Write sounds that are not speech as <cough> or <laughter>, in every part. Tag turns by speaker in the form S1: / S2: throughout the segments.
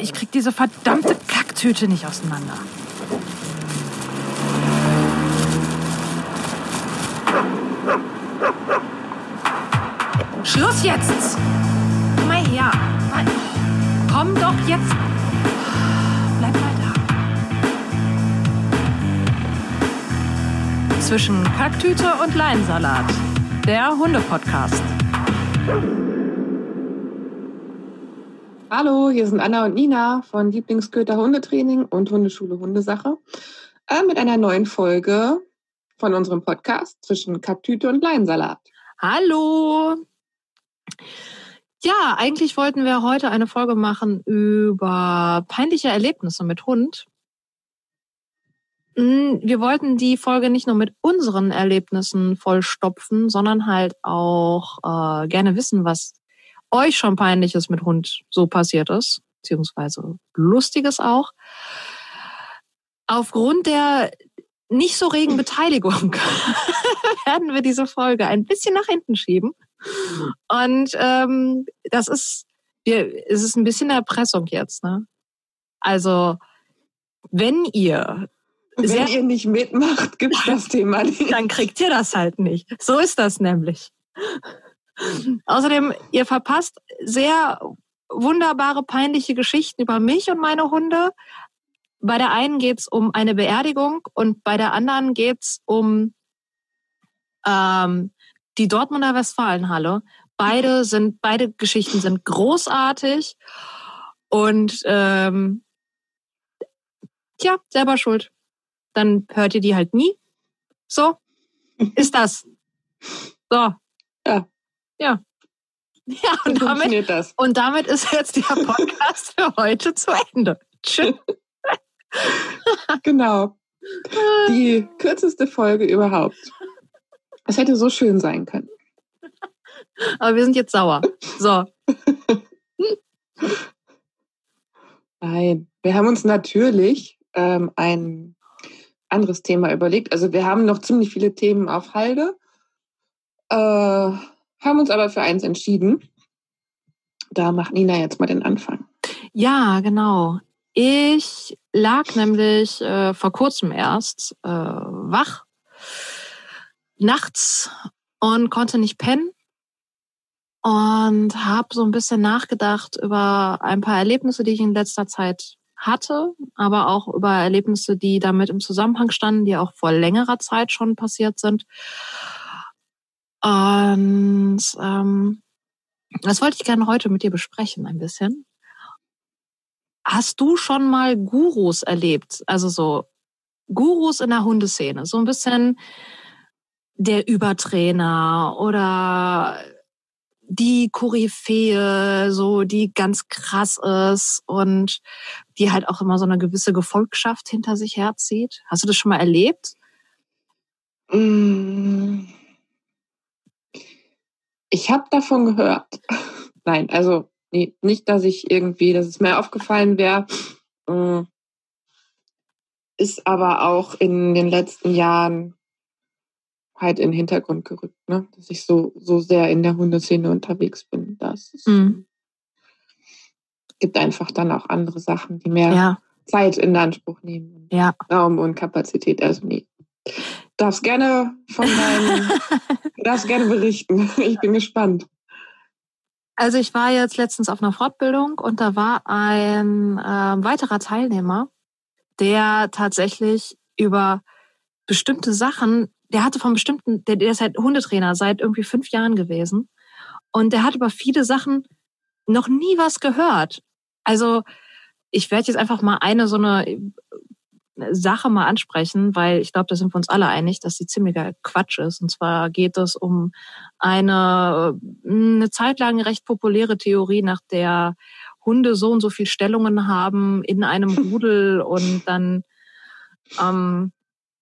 S1: aber ich krieg diese verdammte Kacktüte nicht auseinander. Schluss jetzt! Komm mal her. Komm doch jetzt. Bleib mal da. Zwischen Kacktüte und Leinsalat. Der Hunde-Podcast.
S2: Hallo, hier sind Anna und Nina von Lieblingsköter Hundetraining und Hundeschule Hundesache äh, mit einer neuen Folge von unserem Podcast zwischen Kacktüte und Leinsalat.
S1: Hallo! Ja, eigentlich wollten wir heute eine Folge machen über peinliche Erlebnisse mit Hund. Hm, wir wollten die Folge nicht nur mit unseren Erlebnissen vollstopfen, sondern halt auch äh, gerne wissen, was euch schon peinliches mit Hund so passiert ist, beziehungsweise lustiges auch. Aufgrund der nicht so regen Beteiligung <laughs> werden wir diese Folge ein bisschen nach hinten schieben. Und ähm, das ist, wir, es ist ein bisschen Erpressung jetzt. Ne? Also wenn ihr
S2: wenn ihr nicht mitmacht, gibt es <laughs> das Thema nicht.
S1: Dann kriegt ihr das halt nicht. So ist das nämlich. Außerdem, ihr verpasst sehr wunderbare, peinliche Geschichten über mich und meine Hunde. Bei der einen geht's um eine Beerdigung und bei der anderen geht's um ähm, die Dortmunder Westfalenhalle. Beide sind, beide Geschichten sind großartig und ähm, tja, selber schuld. Dann hört ihr die halt nie. So ist das. So.
S2: Ja.
S1: Ja. <laughs> Ja, und damit, das. und damit ist jetzt der Podcast für heute zu Ende. Tschüss. <laughs>
S2: genau. Die kürzeste Folge überhaupt. Es hätte so schön sein können.
S1: Aber wir sind jetzt sauer. So.
S2: Nein, wir haben uns natürlich ähm, ein anderes Thema überlegt. Also wir haben noch ziemlich viele Themen auf Halde, äh, haben uns aber für eins entschieden. Da macht Nina jetzt mal den Anfang.
S1: Ja, genau. Ich lag nämlich äh, vor kurzem erst äh, wach nachts und konnte nicht pennen und habe so ein bisschen nachgedacht über ein paar Erlebnisse, die ich in letzter Zeit hatte, aber auch über Erlebnisse, die damit im Zusammenhang standen, die auch vor längerer Zeit schon passiert sind. Und ähm, das wollte ich gerne heute mit dir besprechen, ein bisschen. Hast du schon mal Gurus erlebt? Also so Gurus in der Hundeszene, so ein bisschen der Übertrainer oder die Koryphäe, so die ganz krass ist und die halt auch immer so eine gewisse Gefolgschaft hinter sich herzieht. Hast du das schon mal erlebt?
S2: Mm. Ich habe davon gehört. <laughs> Nein, also nee, nicht, dass ich irgendwie, dass es mir aufgefallen wäre. Mm. Ist aber auch in den letzten Jahren halt in den Hintergrund gerückt, ne? dass ich so, so sehr in der Hundeszene unterwegs bin. Das mhm. gibt einfach dann auch andere Sachen, die mehr ja. Zeit in Anspruch nehmen.
S1: Ja.
S2: Raum und Kapazität. Also nee. Darfst gerne von deinem, <laughs> darfst gerne berichten. Ich bin gespannt.
S1: Also ich war jetzt letztens auf einer Fortbildung und da war ein äh, weiterer Teilnehmer, der tatsächlich über bestimmte Sachen der hatte von bestimmten, der, der ist halt Hundetrainer seit irgendwie fünf Jahren gewesen. Und der hat über viele Sachen noch nie was gehört. Also ich werde jetzt einfach mal eine so eine Sache mal ansprechen, weil ich glaube, da sind wir uns alle einig, dass sie ziemlicher Quatsch ist. Und zwar geht es um eine, eine Zeit lang recht populäre Theorie, nach der Hunde so und so viel Stellungen haben in einem <laughs> Rudel und dann ähm,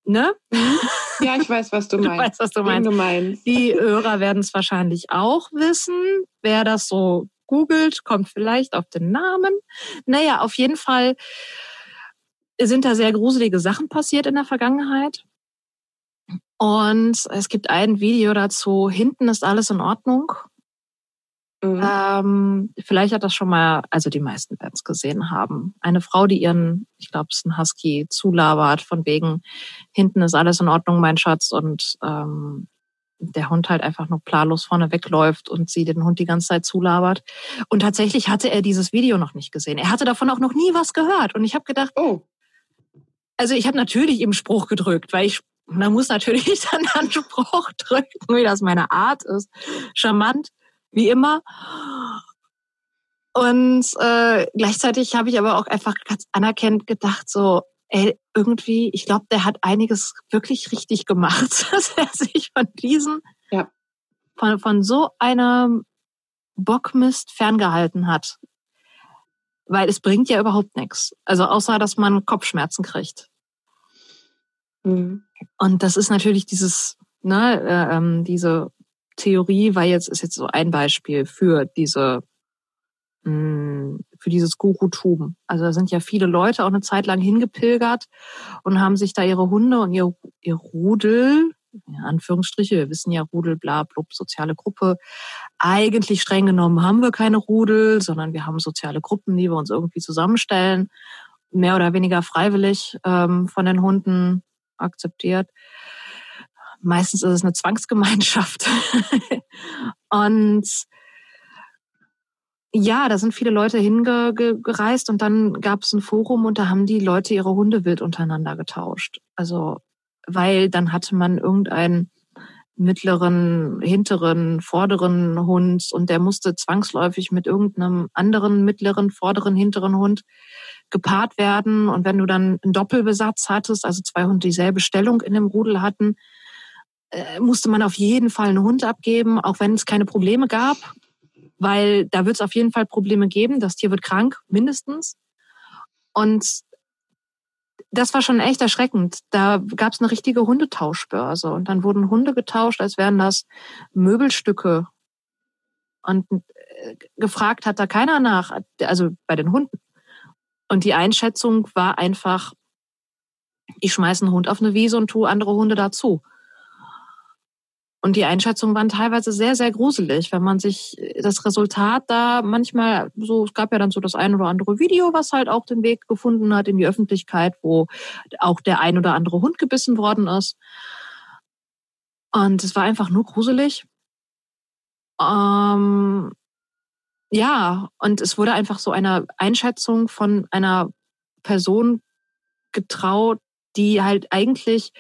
S1: ne? <laughs>
S2: Ja, ich weiß, was du meinst. Du weißt,
S1: was du meinst. Du meinst. Die Hörer werden es wahrscheinlich auch wissen. Wer das so googelt, kommt vielleicht auf den Namen. Naja, auf jeden Fall sind da sehr gruselige Sachen passiert in der Vergangenheit. Und es gibt ein Video dazu, hinten ist alles in Ordnung. Mhm. Ähm, vielleicht hat das schon mal, also die meisten werden es gesehen haben. Eine Frau, die ihren, ich glaube, es ist ein Husky, zulabert, von wegen, hinten ist alles in Ordnung, mein Schatz, und ähm, der Hund halt einfach nur planlos vorne wegläuft und sie den Hund die ganze Zeit zulabert. Und tatsächlich hatte er dieses Video noch nicht gesehen. Er hatte davon auch noch nie was gehört. Und ich habe gedacht, oh. Also ich habe natürlich ihm Spruch gedrückt, weil ich man muss natürlich <laughs> dann einen Spruch drücken, wie das meine Art ist. Charmant, wie immer. Und äh, gleichzeitig habe ich aber auch einfach ganz anerkennend gedacht, so, ey, irgendwie, ich glaube, der hat einiges wirklich richtig gemacht, <laughs> dass er sich von diesen, ja. von, von so einem Bockmist ferngehalten hat. Weil es bringt ja überhaupt nichts. Also außer, dass man Kopfschmerzen kriegt. Mhm. Und das ist natürlich dieses, ne, äh, ähm, diese Theorie, weil jetzt ist jetzt so ein Beispiel für diese hm, für dieses Gurutum. Also da sind ja viele Leute auch eine Zeit lang hingepilgert und haben sich da ihre Hunde und ihr, ihr Rudel, in Anführungsstriche, wir wissen ja Rudel, bla, blub, soziale Gruppe. Eigentlich streng genommen haben wir keine Rudel, sondern wir haben soziale Gruppen, die wir uns irgendwie zusammenstellen, mehr oder weniger freiwillig ähm, von den Hunden akzeptiert. Meistens ist es eine Zwangsgemeinschaft. <laughs> und ja, da sind viele Leute hingereist und dann gab es ein Forum und da haben die Leute ihre Hunde wild untereinander getauscht. Also, weil dann hatte man irgendeinen mittleren, hinteren, vorderen Hund und der musste zwangsläufig mit irgendeinem anderen mittleren, vorderen, hinteren Hund gepaart werden. Und wenn du dann einen Doppelbesatz hattest, also zwei Hunde dieselbe Stellung in dem Rudel hatten, äh, musste man auf jeden Fall einen Hund abgeben, auch wenn es keine Probleme gab weil da wird es auf jeden Fall Probleme geben. Das Tier wird krank, mindestens. Und das war schon echt erschreckend. Da gab es eine richtige Hundetauschbörse und dann wurden Hunde getauscht, als wären das Möbelstücke. Und äh, gefragt hat da keiner nach, also bei den Hunden. Und die Einschätzung war einfach, ich schmeiße einen Hund auf eine Wiese und tue andere Hunde dazu. Und die Einschätzungen waren teilweise sehr, sehr gruselig, wenn man sich das Resultat da manchmal so, es gab ja dann so das ein oder andere Video, was halt auch den Weg gefunden hat in die Öffentlichkeit, wo auch der ein oder andere Hund gebissen worden ist. Und es war einfach nur gruselig. Ähm, ja, und es wurde einfach so eine Einschätzung von einer Person getraut, die halt eigentlich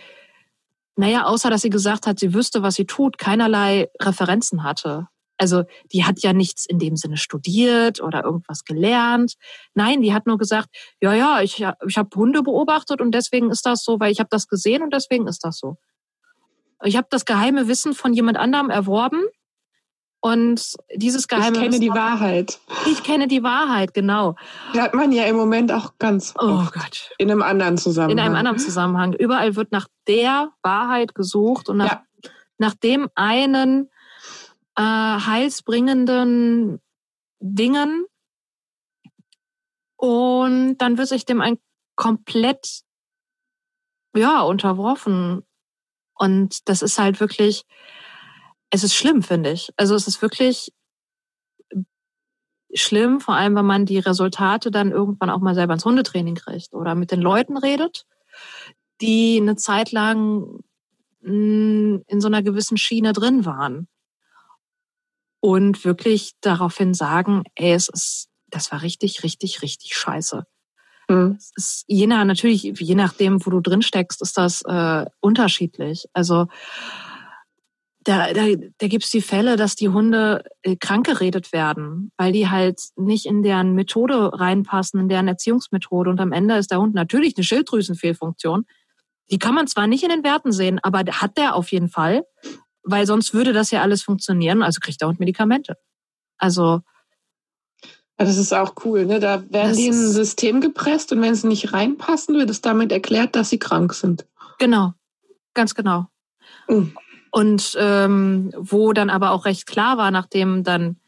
S1: naja, außer dass sie gesagt hat, sie wüsste, was sie tut, keinerlei Referenzen hatte. Also die hat ja nichts in dem Sinne studiert oder irgendwas gelernt. Nein, die hat nur gesagt, ja, ja, ich, ich habe Hunde beobachtet und deswegen ist das so, weil ich habe das gesehen und deswegen ist das so. Ich habe das geheime Wissen von jemand anderem erworben und dieses geheime.
S2: Ich kenne die Wahrheit.
S1: Ich kenne die Wahrheit, genau.
S2: Die hat man ja im Moment auch ganz
S1: oh Gott.
S2: in einem anderen Zusammenhang.
S1: In einem anderen Zusammenhang. Überall wird nach der Wahrheit gesucht und nach, ja. nach dem einen äh, heilsbringenden Dingen. Und dann wird sich dem ein komplett ja unterworfen. Und das ist halt wirklich es ist schlimm, finde ich. Also es ist wirklich schlimm, vor allem wenn man die Resultate dann irgendwann auch mal selber ins Hundetraining kriegt oder mit den Leuten redet, die eine Zeit lang hm, in so einer gewissen Schiene drin waren und wirklich daraufhin sagen, ey, es ist, das war richtig, richtig, richtig scheiße. Mhm. Ist je nach, natürlich, je nachdem, wo du drin steckst, ist das äh, unterschiedlich. Also da, da, da gibt es die Fälle, dass die Hunde äh, krank geredet werden, weil die halt nicht in deren Methode reinpassen, in deren Erziehungsmethode. Und am Ende ist der Hund natürlich eine Schilddrüsenfehlfunktion. Die kann man zwar nicht in den Werten sehen, aber hat der auf jeden Fall, weil sonst würde das ja alles funktionieren. Also kriegt der Hund Medikamente. Also
S2: das ist auch cool, ne? Da werden die in ein System gepresst und wenn sie nicht reinpassen, wird es damit erklärt, dass sie krank sind.
S1: Genau, ganz genau. Mhm. Und ähm, wo dann aber auch recht klar war, nachdem dann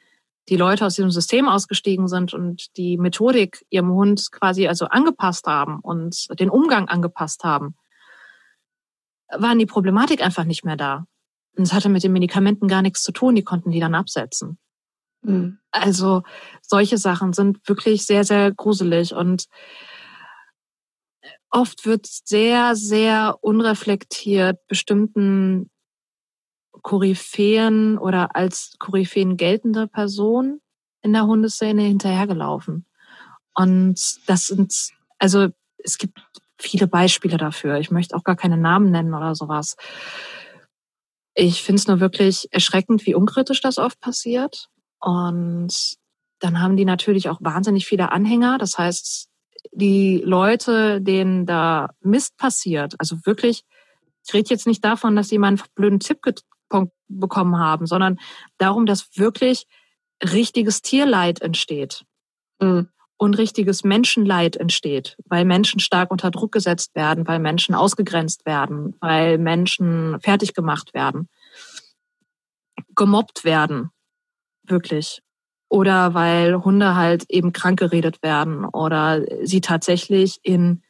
S1: die Leute aus diesem System ausgestiegen sind und die Methodik ihrem Hund quasi also angepasst haben und den Umgang angepasst haben, waren die Problematik einfach nicht mehr da. Und es hatte mit den Medikamenten gar nichts zu tun, die konnten die dann absetzen. Mhm. Also solche Sachen sind wirklich sehr, sehr gruselig und oft wird sehr, sehr unreflektiert bestimmten Koryphäen oder als Koryphäen geltende Person in der Hundeszene hinterhergelaufen. Und das sind, also es gibt viele Beispiele dafür. Ich möchte auch gar keine Namen nennen oder sowas. Ich finde es nur wirklich erschreckend, wie unkritisch das oft passiert. Und dann haben die natürlich auch wahnsinnig viele Anhänger. Das heißt, die Leute, denen da Mist passiert, also wirklich, ich rede jetzt nicht davon, dass mal einen blöden Tipp bekommen haben, sondern darum, dass wirklich richtiges Tierleid entsteht. Mhm. Und richtiges Menschenleid entsteht, weil Menschen stark unter Druck gesetzt werden, weil Menschen ausgegrenzt werden, weil Menschen fertig gemacht werden, gemobbt werden, wirklich oder weil Hunde halt eben krank geredet werden oder sie tatsächlich in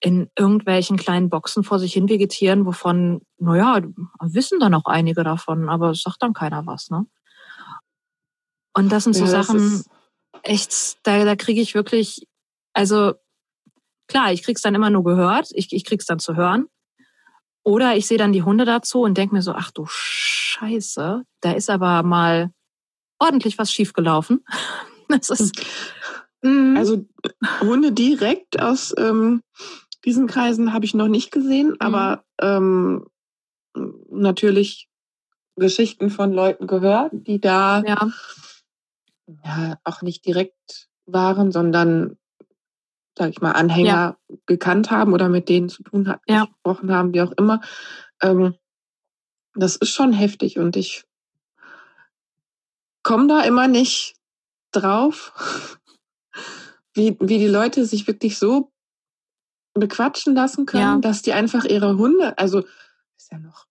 S1: in irgendwelchen kleinen Boxen vor sich hin vegetieren, wovon, naja, wissen dann auch einige davon, aber es sagt dann keiner was, ne? Und das sind so ja, Sachen, echt, da, da kriege ich wirklich, also klar, ich krieg's dann immer nur gehört, ich, ich krieg's dann zu hören. Oder ich sehe dann die Hunde dazu und denke mir so, ach du Scheiße, da ist aber mal ordentlich was schiefgelaufen. <laughs> Das ist.
S2: Also Hunde direkt aus ähm, diesen Kreisen habe ich noch nicht gesehen, mhm. aber ähm, natürlich Geschichten von Leuten gehört, die da ja. ja auch nicht direkt waren, sondern sag ich mal, Anhänger ja. gekannt haben oder mit denen zu tun hatten, ja. gesprochen haben, wie auch immer. Ähm, das ist schon heftig und ich komme da immer nicht drauf, <laughs> wie, wie die Leute sich wirklich so bequatschen lassen können, ja. dass die einfach ihre Hunde, also ist ja noch,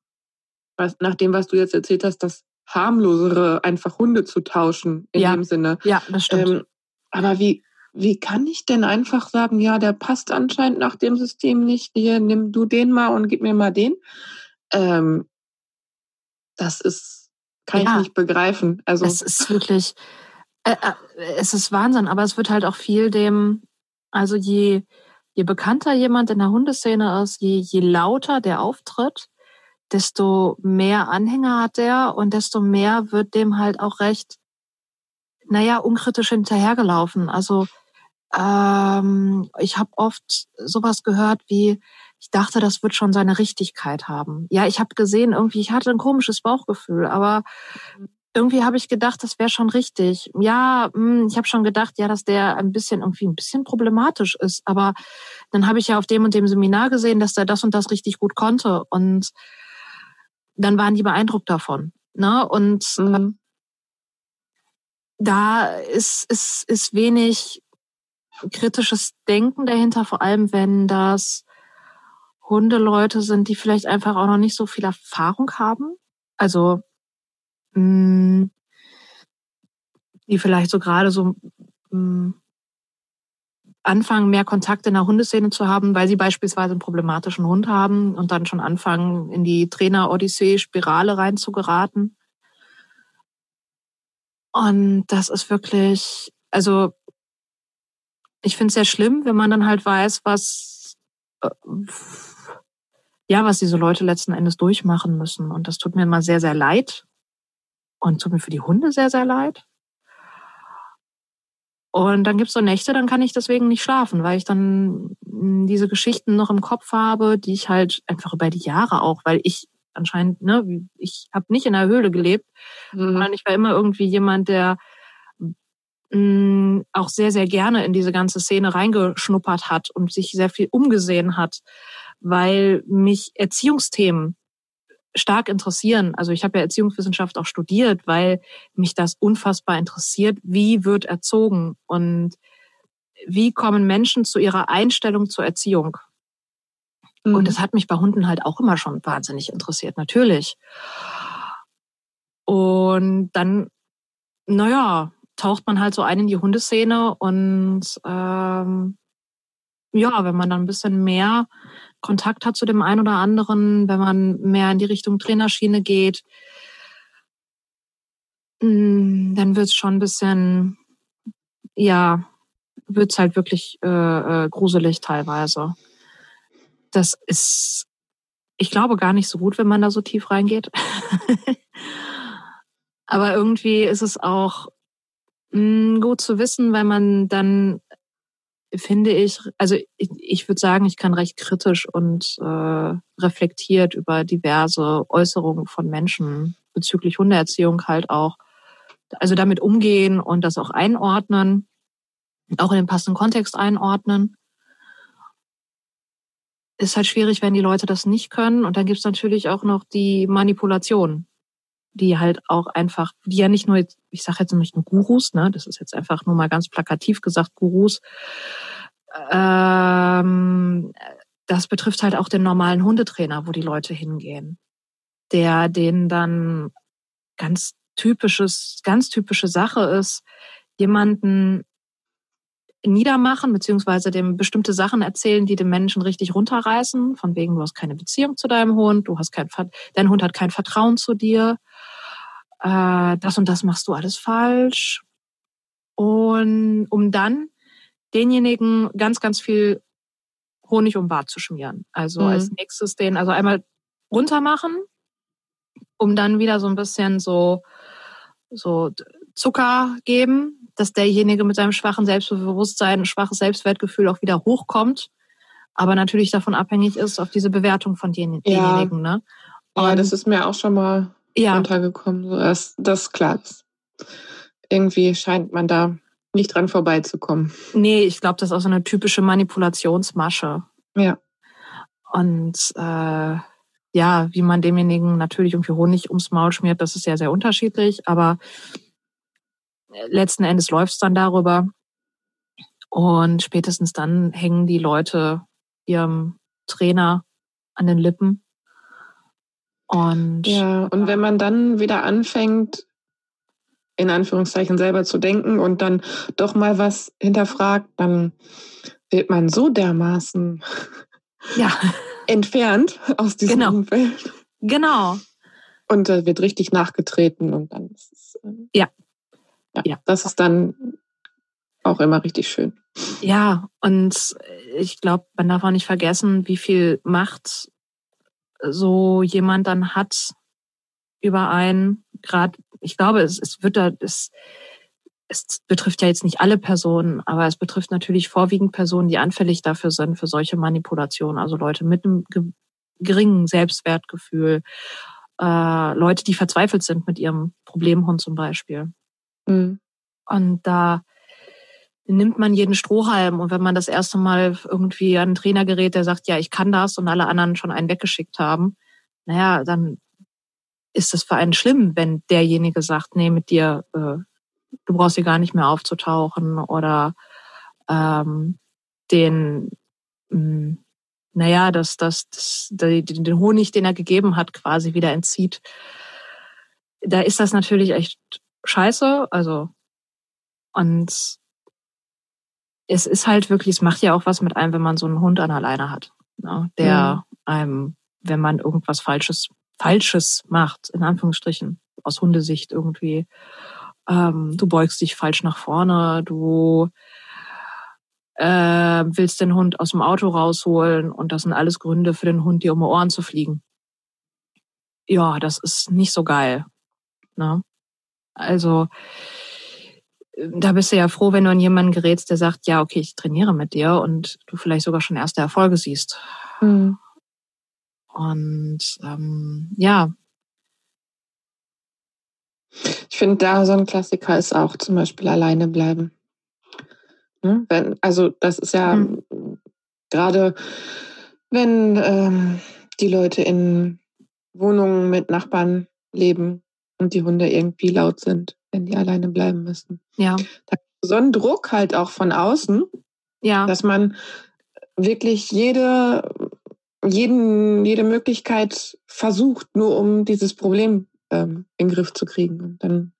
S2: was, nach dem, was du jetzt erzählt hast, das harmlosere, einfach Hunde zu tauschen in ja. dem Sinne.
S1: Ja, das stimmt. Ähm,
S2: aber wie, wie kann ich denn einfach sagen, ja, der passt anscheinend nach dem System nicht, hier nimm du den mal und gib mir mal den? Ähm, das ist kann ja, ich nicht begreifen. Also
S1: es ist wirklich, äh, äh, es ist Wahnsinn, aber es wird halt auch viel dem, also je, je bekannter jemand in der Hundeszene ist, je, je lauter der auftritt, desto mehr Anhänger hat der und desto mehr wird dem halt auch recht, naja, unkritisch hinterhergelaufen. Also ähm, ich habe oft sowas gehört wie, ich dachte, das wird schon seine Richtigkeit haben. Ja, ich habe gesehen, irgendwie, ich hatte ein komisches Bauchgefühl, aber irgendwie habe ich gedacht, das wäre schon richtig. Ja, hm, ich habe schon gedacht, ja, dass der ein bisschen irgendwie ein bisschen problematisch ist. Aber dann habe ich ja auf dem und dem Seminar gesehen, dass der das und das richtig gut konnte. Und dann waren die beeindruckt davon. Ne? Und mhm. da ist, ist, ist wenig kritisches Denken dahinter, vor allem wenn das Hundeleute sind, die vielleicht einfach auch noch nicht so viel Erfahrung haben. Also mh, mm, die vielleicht so gerade so mh, mm, anfangen, mehr Kontakt in der Hundeszene zu haben, weil sie beispielsweise einen problematischen Hund haben und dann schon anfangen, in die Trainer-Odyssee-Spirale reinzugeraten. Und das ist wirklich, also ich finde es sehr schlimm, wenn man dann halt weiß, was äh, ja, was diese Leute letzten Endes durchmachen müssen. Und das tut mir immer sehr, sehr leid. Und tut mir für die Hunde sehr, sehr leid. Und dann gibt's so Nächte, dann kann ich deswegen nicht schlafen, weil ich dann hm, diese Geschichten noch im Kopf habe, die ich halt einfach über die Jahre auch, weil ich anscheinend, ne, ich habe nicht in der Höhle gelebt, mhm. sondern ich war immer irgendwie jemand, der mh, hm, auch sehr, sehr gerne in diese ganze Szene reingeschnuppert hat und sich sehr viel umgesehen hat weil mich Erziehungsthemen stark interessieren. Also ich habe ja Erziehungswissenschaft auch studiert, weil mich das unfassbar interessiert. Wie wird erzogen und wie kommen Menschen zu ihrer Einstellung zur Erziehung? Mhm. Und das hat mich bei Hunden halt auch immer schon wahnsinnig interessiert, natürlich. Und dann, naja, taucht man halt so ein in die Hundeszene und ähm, ja, wenn man dann ein bisschen mehr Kontakt hat zu dem einen oder anderen, wenn man mehr in die Richtung Trainerschiene geht, mm, dann wird es schon ein bisschen, ja, wird es halt wirklich äh, äh, gruselig teilweise. Das ist, ich glaube, gar nicht so gut, wenn man da so tief reingeht. <laughs> Aber irgendwie ist es auch mh, mm, gut zu wissen, weil man dann finde ich, also ich, ich würde sagen, ich kann recht kritisch und äh, reflektiert über diverse Äußerungen von Menschen bezüglich Hundeerziehung halt auch, also damit umgehen und das auch einordnen, auch in den passenden Kontext einordnen. Ist halt schwierig, wenn die Leute das nicht können. Und dann gibt's natürlich auch noch die Manipulation, die halt auch einfach, die ja nicht nur, ich sage jetzt nicht nur Gurus, ne, das ist jetzt einfach nur mal ganz plakativ gesagt, Gurus. Ähm, das betrifft halt auch den normalen Hundetrainer, wo die Leute hingehen, der denen dann ganz typisches, ganz typische Sache ist, jemanden niedermachen, beziehungsweise dem bestimmte Sachen erzählen, die den Menschen richtig runterreißen, von wegen, du hast keine Beziehung zu deinem Hund, du hast kein, dein Hund hat kein Vertrauen zu dir, äh, das und das machst du alles falsch. Und um dann denjenigen ganz, ganz viel Honig um Bart zu schmieren. Also mhm. als nächstes den, also einmal runter machen, um dann wieder so ein bisschen so, so Zucker geben, dass derjenige mit seinem schwachen Selbstbewusstsein, schwaches Selbstwertgefühl auch wieder hochkommt. Aber natürlich davon abhängig ist auf diese Bewertung von denjenigen. Ja. Ne?
S2: ja, das ist mir auch schon mal ja. runtergekommen. So, dass das klar ist. Irgendwie scheint man da nicht dran vorbeizukommen.
S1: Nee, ich glaube, das ist auch so eine typische Manipulationsmasche.
S2: Ja.
S1: Und äh, ja, wie man demjenigen natürlich irgendwie Honig ums Maul schmiert, das ist sehr, sehr unterschiedlich. Aber letzten Endes läuft es dann darüber. Und spätestens dann hängen die Leute ihrem Trainer an den Lippen. Und
S2: ja, und wenn man dann wieder anfängt, in Anführungszeichen selber zu denken und dann doch mal was hinterfragt, dann wird man so dermaßen
S1: ja. <laughs>
S2: entfernt aus diesem genau. Umfeld.
S1: Genau.
S2: Und da wird richtig nachgetreten und dann ist es.
S1: Äh, ja.
S2: ja. Ja, das ist dann auch immer richtig schön.
S1: Ja, und ich glaube, man darf auch nicht vergessen, wie viel Macht so jemand dann hat über einen, gerade ich glaube, es, es wird da, es, es betrifft ja jetzt nicht alle Personen, aber es betrifft natürlich vorwiegend Personen, die anfällig dafür sind, für solche Manipulationen. Also Leute mit einem geringen Selbstwertgefühl, äh, Leute, die verzweifelt sind mit ihrem Problemhund zum Beispiel. Mhm. Und da nimmt man jeden Strohhalm. Und wenn man das erste Mal irgendwie an einen Trainer gerät, der sagt, ja, ich kann das und alle anderen schon einen weggeschickt haben, naja, dann ist es für einen schlimm, wenn derjenige sagt, nee, mit dir, äh, du brauchst hier gar nicht mehr aufzutauchen oder ähm, den, mh, hm, naja, das, das, das, den Honig, den er gegeben hat, quasi wieder entzieht. Da ist das natürlich echt scheiße. Also, und es ist halt wirklich, es macht ja auch was mit einem, wenn man so einen Hund an alleine hat, ne? der mhm. einem, wenn man irgendwas Falsches Falsches macht, in Anführungsstrichen, aus Hundesicht irgendwie. Ähm, du beugst dich falsch nach vorne, du äh, willst den Hund aus dem Auto rausholen und das sind alles Gründe für den Hund, dir um die Ohren zu fliegen. Ja, das ist nicht so geil. Ne? Also, da bist du ja froh, wenn du an jemanden gerätst, der sagt, ja, okay, ich trainiere mit dir und du vielleicht sogar schon erste Erfolge siehst. Mhm. Und ähm, ja.
S2: Ich finde, da so ein Klassiker ist auch zum Beispiel alleine bleiben. Ne? Wenn, also das ist ja mhm. gerade, wenn ähm, die Leute in Wohnungen mit Nachbarn leben und die Hunde irgendwie laut sind, wenn die alleine bleiben müssen.
S1: Ja.
S2: Da so ein Druck halt auch von außen,
S1: ja.
S2: dass man wirklich jede jeden, jede Möglichkeit versucht, nur um dieses Problem ähm, in den Griff zu kriegen. Und dann,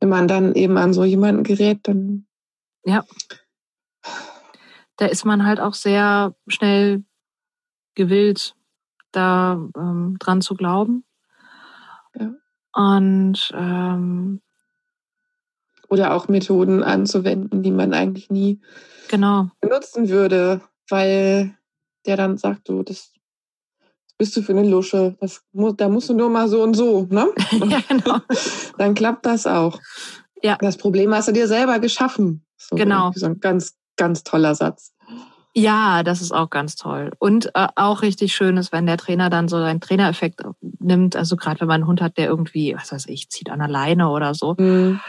S2: wenn man dann eben an so jemanden gerät, dann.
S1: Ja. Da ist man halt auch sehr schnell gewillt, da ähm, dran zu glauben. Ja. Und ähm,
S2: Oder auch Methoden anzuwenden, die man eigentlich nie
S1: genau.
S2: benutzen würde, weil der dann sagt, du, das bist du für eine Lusche, das, da musst du nur mal so und so, ne? <laughs>
S1: ja, genau. <laughs>
S2: dann klappt das auch.
S1: Ja.
S2: Das Problem hast du dir selber geschaffen. So
S1: genau.
S2: So ein ganz, ganz toller Satz.
S1: Ja, das ist auch ganz toll. Und äh, auch richtig schön ist, wenn der Trainer dann so einen Trainereffekt nimmt. Also gerade wenn man einen Hund hat, der irgendwie, was weiß ich, zieht an der Leine oder so. Mhm.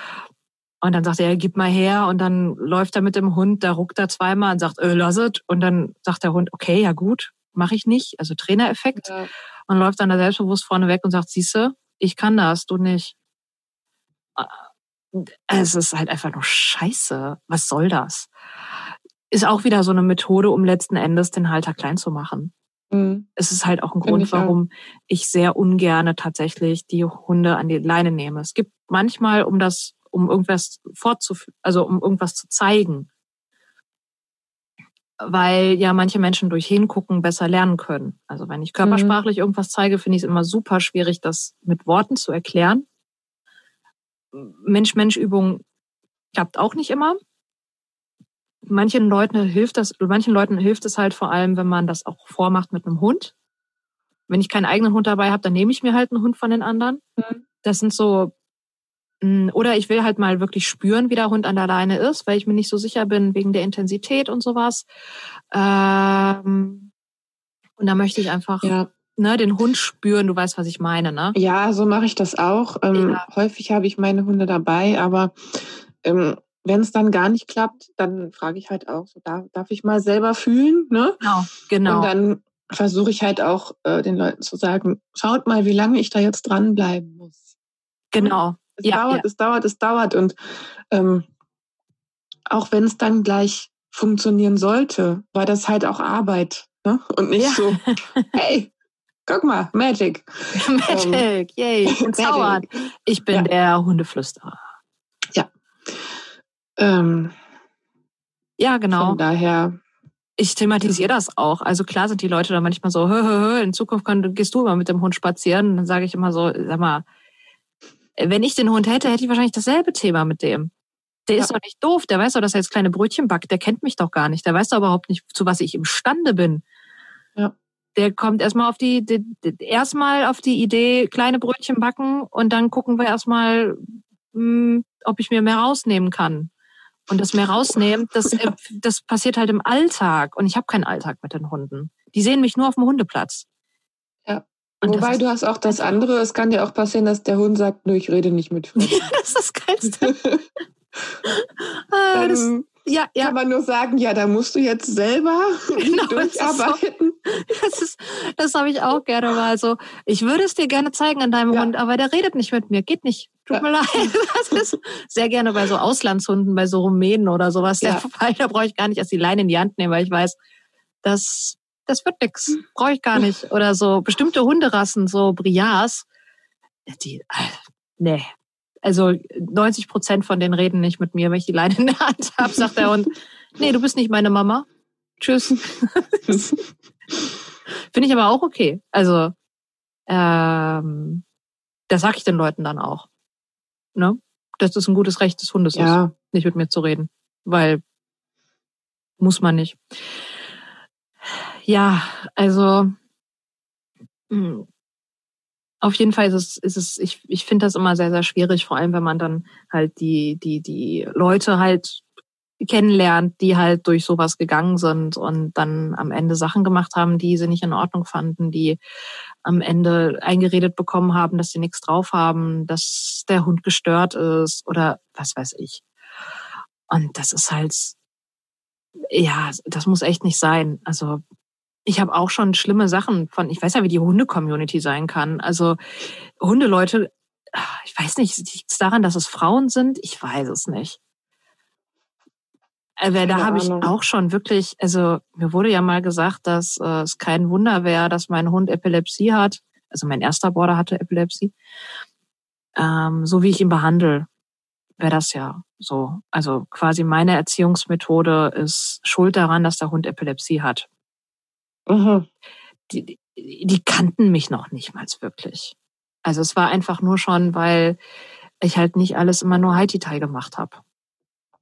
S1: Und dann sagt er, gib mal her. Und dann läuft er mit dem Hund, da ruckt er zweimal und sagt, äh, lass es. Und dann sagt der Hund, okay, ja gut, mache ich nicht. Also Trainereffekt. Ja. Und läuft dann da selbstbewusst vorne weg und sagt, siehste, ich kann das, du nicht. Äh, es ist halt einfach nur scheiße. Was soll das? Ist auch wieder so eine Methode, um letzten Endes den Halter klein zu machen. Mhm. Es ist halt auch ein Grund, ich warum ich sehr ungerne tatsächlich die Hunde an die Leine nehme. Es gibt manchmal, um das, um irgendwas fortzuführen, also um irgendwas zu zeigen, weil ja manche Menschen durch Hingucken besser lernen können. Also wenn ich körpersprachlich mhm. irgendwas zeige, finde ich es immer super schwierig, das mit Worten zu erklären. Mensch-Mensch-Übung klappt auch nicht immer manchen Leuten hilft das, manchen Leuten hilft es halt vor allem, wenn man das auch vormacht mit einem Hund. Wenn ich keinen eigenen Hund dabei habe, dann nehme ich mir halt einen Hund von den anderen. Mhm. Das sind so, mm, oder ich will halt mal wirklich spüren, wie der Hund an der Leine ist, weil ich mir nicht so sicher bin wegen der Intensität und sowas. Ähm, und da möchte ich einfach ja. ne, den Hund spüren. Du weißt, was ich meine, ne?
S2: Ja, so mache ich das auch. Ähm, ja. Häufig habe ich meine Hunde dabei, aber ähm, wenn es dann gar nicht klappt, dann frage ich halt auch, so, darf, darf ich mal selber fühlen? Ne?
S1: Genau, genau.
S2: Und dann versuche ich halt auch äh, den Leuten zu sagen, schaut mal, wie lange ich da jetzt dranbleiben muss.
S1: Genau.
S2: Es ja, dauert, ja. es dauert, es dauert. Und ähm, auch wenn es dann gleich funktionieren sollte, war das halt auch Arbeit. Ne? Und nicht ja. so, hey, guck mal, Magic. <laughs>
S1: Magic, ähm, yay, <laughs> ich bin. Ich bin der Hundeflüsterer.
S2: Ähm,
S1: ja, genau.
S2: Von daher.
S1: Ich thematisiere das auch. Also klar sind die Leute da manchmal so, <laughs> hö, hö, hö, in Zukunft kann, gehst du immer mit dem Hund spazieren. Und dann sage ich immer so, sag mal, wenn ich den Hund hätte, hätte ich wahrscheinlich dasselbe Thema mit dem. Der ja. ist doch nicht doof, der weiß doch, dass er jetzt kleine Brötchen backt, der kennt mich doch gar nicht, der weiß doch überhaupt nicht, zu was ich imstande bin.
S2: Ja.
S1: Der kommt erstmal auf die, die, die erstmal auf die Idee, kleine Brötchen backen und dann gucken wir erstmal, hm, ob ich mir mehr rausnehmen kann. Und das mehr rausnehmen, das, äh, das passiert halt im Alltag. Und ich habe keinen Alltag mit den Hunden. Die sehen mich nur auf dem Hundeplatz.
S2: Ja. Und Wobei du hast auch das andere, es kann dir auch passieren, dass der Hund sagt, nö, ich rede nicht mit Fremden.
S1: Ja, <laughs> das ist das Geilste. <laughs>
S2: Ah, das, ja, ja. kann man nur sagen, ja, da musst du jetzt selber <laughs> genau, durcharbeiten.
S1: Das, ist, das habe ich auch gerne mal so. Ich würde es dir gerne zeigen an deinem ja. Hund, aber der redet nicht mit mir. Geht nicht. Tut mir leid. <laughs> <laughs> Das ist sehr gerne bei so Auslandshunden, bei so Rumänen oder sowas. Ja. Der, da brauche ich gar nicht erst die Leine in die Hand nehmen, weil ich weiß, das, das wird nix. Brauche ich gar nicht. Oder so bestimmte Hunderassen, so Briars, die, äh, nee, also 90 Prozent von denen reden nicht mit mir, wenn ich die Leine in der Hand <laughs> habe, sagt der Hund, nee, du bist nicht meine Mama. Tschüss. Finde ich aber auch okay. Also, ähm, das sage ich den Leuten dann auch. Ne? Dass das ein gutes Recht des Hundes ja. ist, nicht mit mir zu reden. Weil muss man nicht. Ja, also hm, auf jeden Fall ist es, ist es ich, ich finde das immer sehr, sehr schwierig, vor allem wenn man dann halt die, die, die Leute halt kennenlernt, die halt durch sowas gegangen sind und dann am Ende Sachen gemacht haben, die sie nicht in Ordnung fanden, die am Ende eingeredet bekommen haben, dass sie nichts drauf haben, dass der Hund gestört ist oder was weiß ich. Und das ist halt, ja, das muss echt nicht sein. Also ich habe auch schon schlimme Sachen von, ich weiß ja, wie die Hunde-Community sein kann. Also Hundeleute, ich weiß nicht, liegt es daran, dass es Frauen sind? Ich weiß es nicht. Aber da habe ich auch schon wirklich, also mir wurde ja mal gesagt, dass äh, es kein Wunder wäre, dass mein Hund Epilepsie hat. Also mein erster Border hatte Epilepsie. Ähm, so wie ich ihn behandle, wäre das ja so. Also quasi meine Erziehungsmethode ist schuld daran, dass der Hund Epilepsie hat. Mhm. Die, die kannten mich noch nicht mal wirklich. Also es war einfach nur schon, weil ich halt nicht alles immer nur Haiti-Tai gemacht habe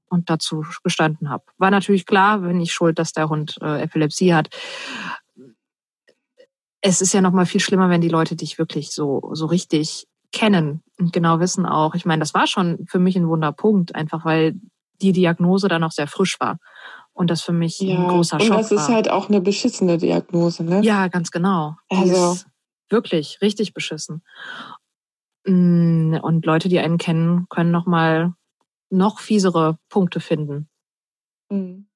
S1: und dazu gestanden habe. War natürlich klar, wenn ich schuld, dass der Hund äh, Epilepsie hat. Es ist ja noch mal viel schlimmer, wenn die Leute dich wirklich so so richtig kennen und genau wissen auch. Ich meine, das war schon für mich ein Wunderpunkt, einfach weil die Diagnose dann noch sehr frisch war und das für mich ja, ein großer Schock war. Und das
S2: ist halt auch eine beschissene Diagnose, ne?
S1: Ja, ganz genau. Also wirklich richtig beschissen. Mm, und Leute, die einen kennen, können noch mal noch fiesere Punkte finden. Mhm.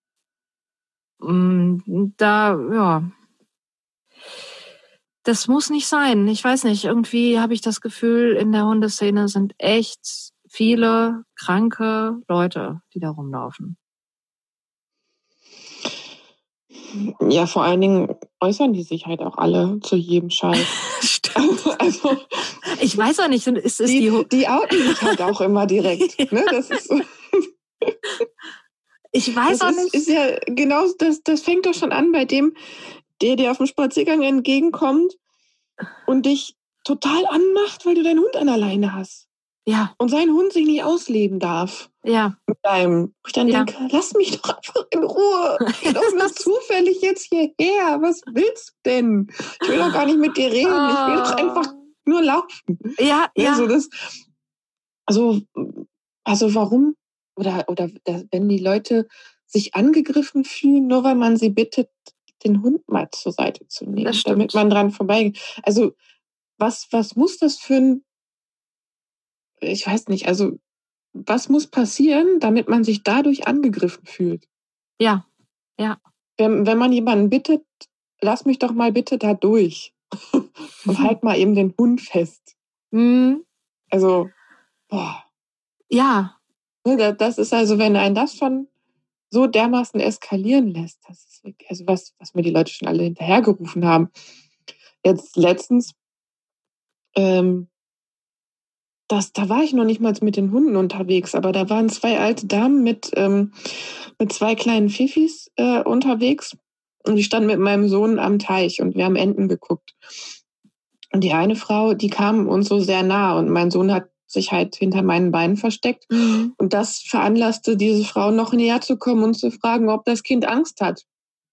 S1: Da, ja. Das muss nicht sein. Ich weiß nicht. Irgendwie habe ich das Gefühl, in der Hundeszene sind echt viele kranke Leute, die da rumlaufen.
S2: Ja, vor allen Dingen äußern die sich halt auch alle zu jedem Scheiß. <laughs> <laughs>
S1: Also, ich weiß auch nicht, ist, ist
S2: die, die, die outen sich halt auch immer direkt. <laughs> ne? Das ist so.
S1: Ich weiß
S2: das
S1: auch
S2: ist,
S1: nicht.
S2: Ist ja genau, das, das fängt doch schon an bei dem, der dir auf dem Spaziergang entgegenkommt und dich total anmacht, weil du deinen Hund an der Leine hast.
S1: Ja.
S2: Und sein Hund sich nicht ausleben darf.
S1: Ja.
S2: Mit deinem. Ich dann ja. denke, lass mich doch einfach in Ruhe. Geh doch nur zufällig jetzt hierher. Was willst du denn? Ich will doch gar nicht mit dir reden. Ich will doch einfach ah. nur laufen.
S1: Ja, ja.
S2: Also, das, also, also warum? Oder, oder wenn die Leute sich angegriffen fühlen, nur weil man sie bittet, den Hund mal zur Seite zu nehmen, damit man dran vorbeigeht. Also, was, was muss das für ein ich weiß nicht, also was muss passieren, damit man sich dadurch angegriffen fühlt?
S1: Ja, ja.
S2: Wenn, wenn man jemanden bittet, lass mich doch mal bitte da durch <laughs> und halt <laughs> mal eben den Hund fest. Mhm. Also, boah.
S1: Ja.
S2: Ne, das ist also, wenn ein das schon so dermaßen eskalieren lässt, das ist wirklich, also was, was mir die Leute schon alle hinterhergerufen haben. Jetzt letztens ähm, das, da war ich noch nicht mal mit den Hunden unterwegs, aber da waren zwei alte Damen mit, ähm, mit zwei kleinen Fifis äh, unterwegs und die standen mit meinem Sohn am Teich und wir haben Enten geguckt. Und die eine Frau, die kam uns so sehr nah und mein Sohn hat sich halt hinter meinen Beinen versteckt. Mhm. Und das veranlasste diese Frau noch näher zu kommen und zu fragen, ob das Kind Angst hat.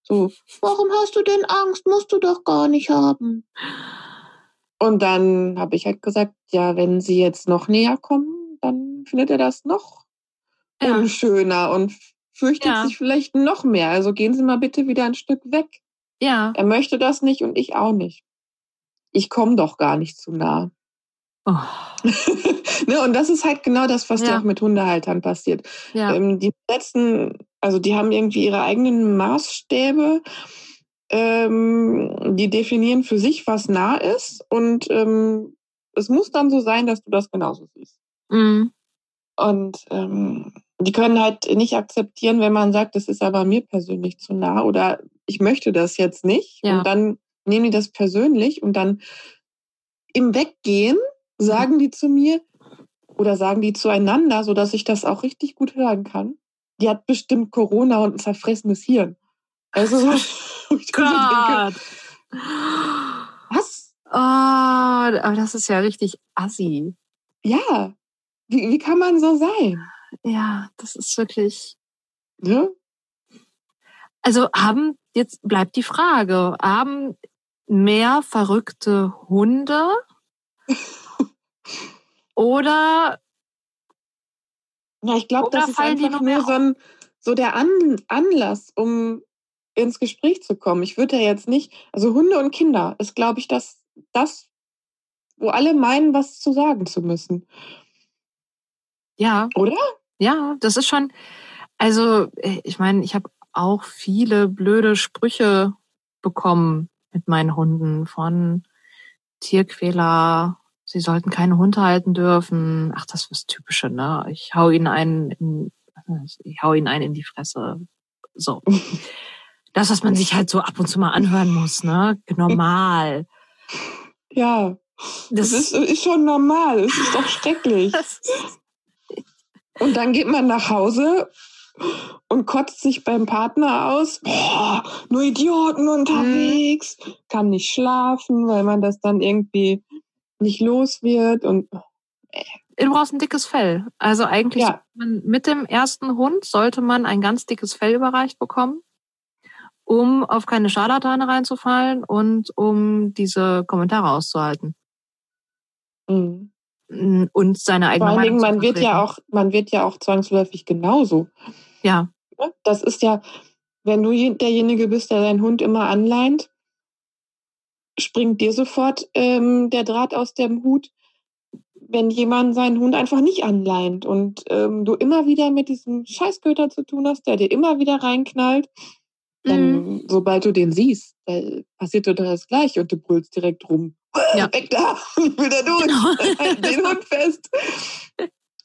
S2: So, warum hast du denn Angst? Musst du doch gar nicht haben. Und dann habe ich halt gesagt, ja, wenn sie jetzt noch näher kommen, dann findet er das noch ja. unschöner und fürchtet ja. sich vielleicht noch mehr. Also gehen Sie mal bitte wieder ein Stück weg.
S1: Ja.
S2: Er möchte das nicht und ich auch nicht. Ich komme doch gar nicht zu nah. Oh. <laughs> ne, und das ist halt genau das, was ja. auch mit Hundehaltern passiert. Ja. Ähm, die letzten, also die haben irgendwie ihre eigenen Maßstäbe ähm, die definieren für sich, was nah ist. Und ähm, es muss dann so sein, dass du das genauso siehst. Mhm. Und ähm, die können halt nicht akzeptieren, wenn man sagt, das ist aber mir persönlich zu nah oder ich möchte das jetzt nicht. Ja. Und dann nehmen die das persönlich und dann im Weggehen sagen die zu mir oder sagen die zueinander, so dass ich das auch richtig gut hören kann. Die hat bestimmt Corona und ein zerfressenes Hirn. Also <laughs> ich Gott. was?
S1: Oh, aber das ist ja richtig assi.
S2: Ja. Wie, wie kann man so sein?
S1: Ja, das ist wirklich.
S2: Ja?
S1: Also haben, jetzt bleibt die Frage, haben mehr verrückte Hunde <laughs> oder
S2: ja, ich glaube, das ist einfach nur so, ein, so der An Anlass, um ins Gespräch zu kommen. Ich würde ja jetzt nicht, also Hunde und Kinder ist, glaube ich, das, das, wo alle meinen, was zu sagen zu müssen.
S1: Ja.
S2: Oder?
S1: Ja, das ist schon, also äh, ich meine, ich habe auch viele blöde Sprüche bekommen mit meinen Hunden von Tierquäler, sie sollten keine Hunde halten dürfen. Ach, das ist das Typische, ne? Ich hau ihnen einen in, ich hau ihnen einen in die Fresse. So. <laughs> Das, was man sich halt so ab und zu mal anhören muss, ne? Normal.
S2: Ja. Das, das ist, ist schon normal. Es ist doch schrecklich. Und dann geht man nach Hause und kotzt sich beim Partner aus. Boah, nur Idioten unterwegs. Mhm. Kann nicht schlafen, weil man das dann irgendwie nicht los wird und.
S1: Äh. Du brauchst ein dickes Fell. Also eigentlich
S2: Ja.
S1: man, mit dem ersten Hund sollte man ein ganz dickes Fell überreicht bekommen, um auf keine Scharlatane reinzufallen und um diese Kommentare auszuhalten
S2: Mhm.
S1: Und seine
S2: Vor
S1: eigene
S2: allen Dingen,
S1: Meinung
S2: man wird ja auch, man wird ja auch zwangsläufig genauso.
S1: Ja,
S2: ne? Das ist ja, wenn du je- derjenige bist, der deinen Hund immer anleint, springt dir sofort ähm, der Draht aus dem Hut, wenn jemand seinen Hund einfach nicht anleint und ähm, du immer wieder mit diesem Scheißköter zu tun hast, der dir immer wieder reinknallt, dann,
S1: Mhm.
S2: sobald du den siehst, passiert total das Gleiche und du brüllst direkt rum.
S1: Ja. <laughs>
S2: Weg da, ich will da durch,
S1: Genau.
S2: halt den Hund fest.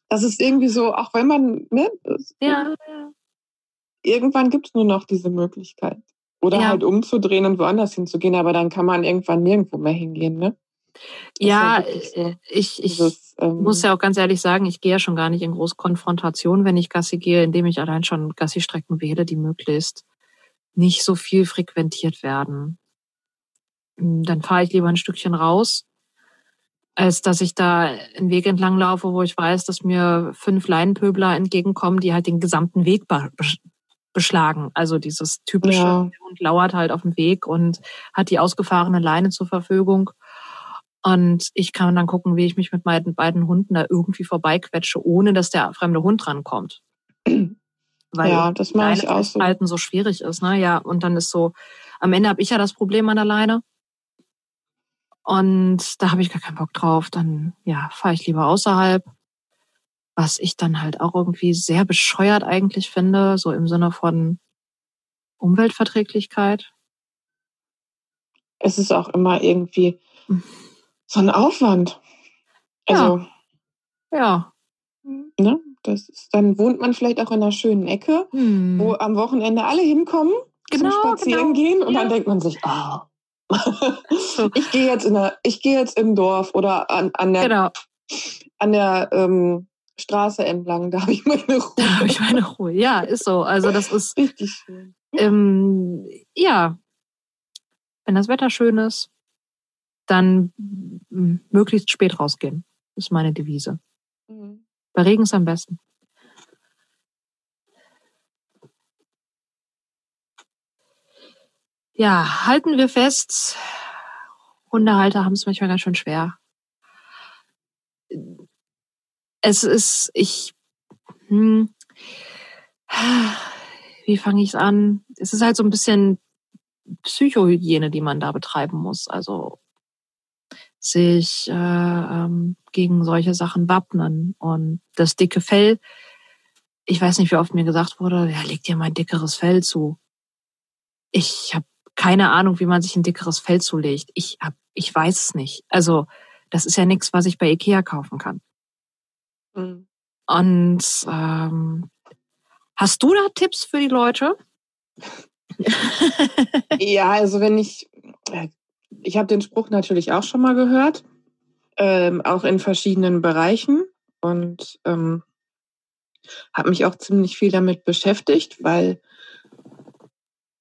S2: Das ist irgendwie so, auch wenn man, ne, das-
S1: ja,
S2: irgendwann gibt es nur noch diese Möglichkeit. Oder
S1: Ja.
S2: halt umzudrehen und woanders hinzugehen, aber dann kann man irgendwann nirgendwo mehr hingehen, ne? ist ja so
S1: äh, ich, ich
S2: Dieses, ähm,
S1: muss ja auch ganz ehrlich sagen, ich gehe ja schon gar nicht in große Konfrontation, wenn ich Gassi gehe, indem ich allein schon Gassi-Strecken wähle, die möglichst nicht so viel frequentiert werden. Mm, Dann fahre ich lieber ein Stückchen raus, als dass ich da einen Weg entlang laufe, wo ich weiß, dass mir fünf Leinenpöbler entgegenkommen, die halt den gesamten Weg be besch- beschlagen. Also dieses typische
S2: Ja.
S1: und lauert halt auf dem Weg und hat die ausgefahrene Leine zur Verfügung. Und ich kann dann gucken, wie ich mich mit meinen beiden Hunden da irgendwie vorbeiquetsche, ohne dass der fremde Hund rankommt. <clears throat> Weil
S2: ja, das mache ich auch so.
S1: so schwierig ist, ne? Ja, und dann ist so, am Ende habe ich ja das Problem an der Leine. Und da habe ich gar keinen Bock drauf. Dann, ja, fahre ich lieber außerhalb. Was ich dann halt auch irgendwie sehr bescheuert eigentlich finde, so im Sinne von Umweltverträglichkeit.
S2: Es ist auch immer irgendwie
S1: Mhm.
S2: so ein Aufwand. Also,
S1: Ja.
S2: ne, das ist, dann wohnt man vielleicht auch in einer schönen Ecke,
S1: Hm.
S2: wo am Wochenende alle hinkommen
S1: Genau,
S2: zum Spazieren
S1: genau.
S2: gehen und
S1: Ja.
S2: dann denkt man sich, ah, <laughs> ich gehe jetzt in der, ich gehe jetzt im Dorf oder an, an der,
S1: Genau,
S2: an der ähm, Straße entlang, da habe ich meine Ruhe. <laughs>
S1: da habe ich meine Ruhe. Ja, ist so. Also das ist, <laughs>
S2: Richtig schön.
S1: ähm, ja, wenn das Wetter schön ist, dann möglichst spät rausgehen. ist meine Devise.
S2: Mhm.
S1: Bei Regen ist am besten. Ja, halten wir fest, Hundehalter haben es manchmal ganz schön schwer. Es ist, ich, hm, wie fange ich es an? Es ist halt so ein bisschen Psychohygiene, die man da betreiben muss. Also sich äh, ähm, gegen solche Sachen wappnen. Und das dicke Fell, ich weiß nicht, wie oft mir gesagt wurde, ja, leg dir mal ein dickeres Fell zu. Ich habe keine Ahnung, wie man sich ein dickeres Fell zulegt. Ich hab, ich weiß es nicht. Also das ist ja nichts, was ich bei Ikea kaufen kann.
S2: Mhm.
S1: Und ähm, hast du da Tipps für die Leute? <laughs>
S2: Ja, also wenn ich, äh, ich habe den Spruch natürlich auch schon mal gehört, ähm, auch in verschiedenen Bereichen und ähm, habe mich auch ziemlich viel damit beschäftigt, weil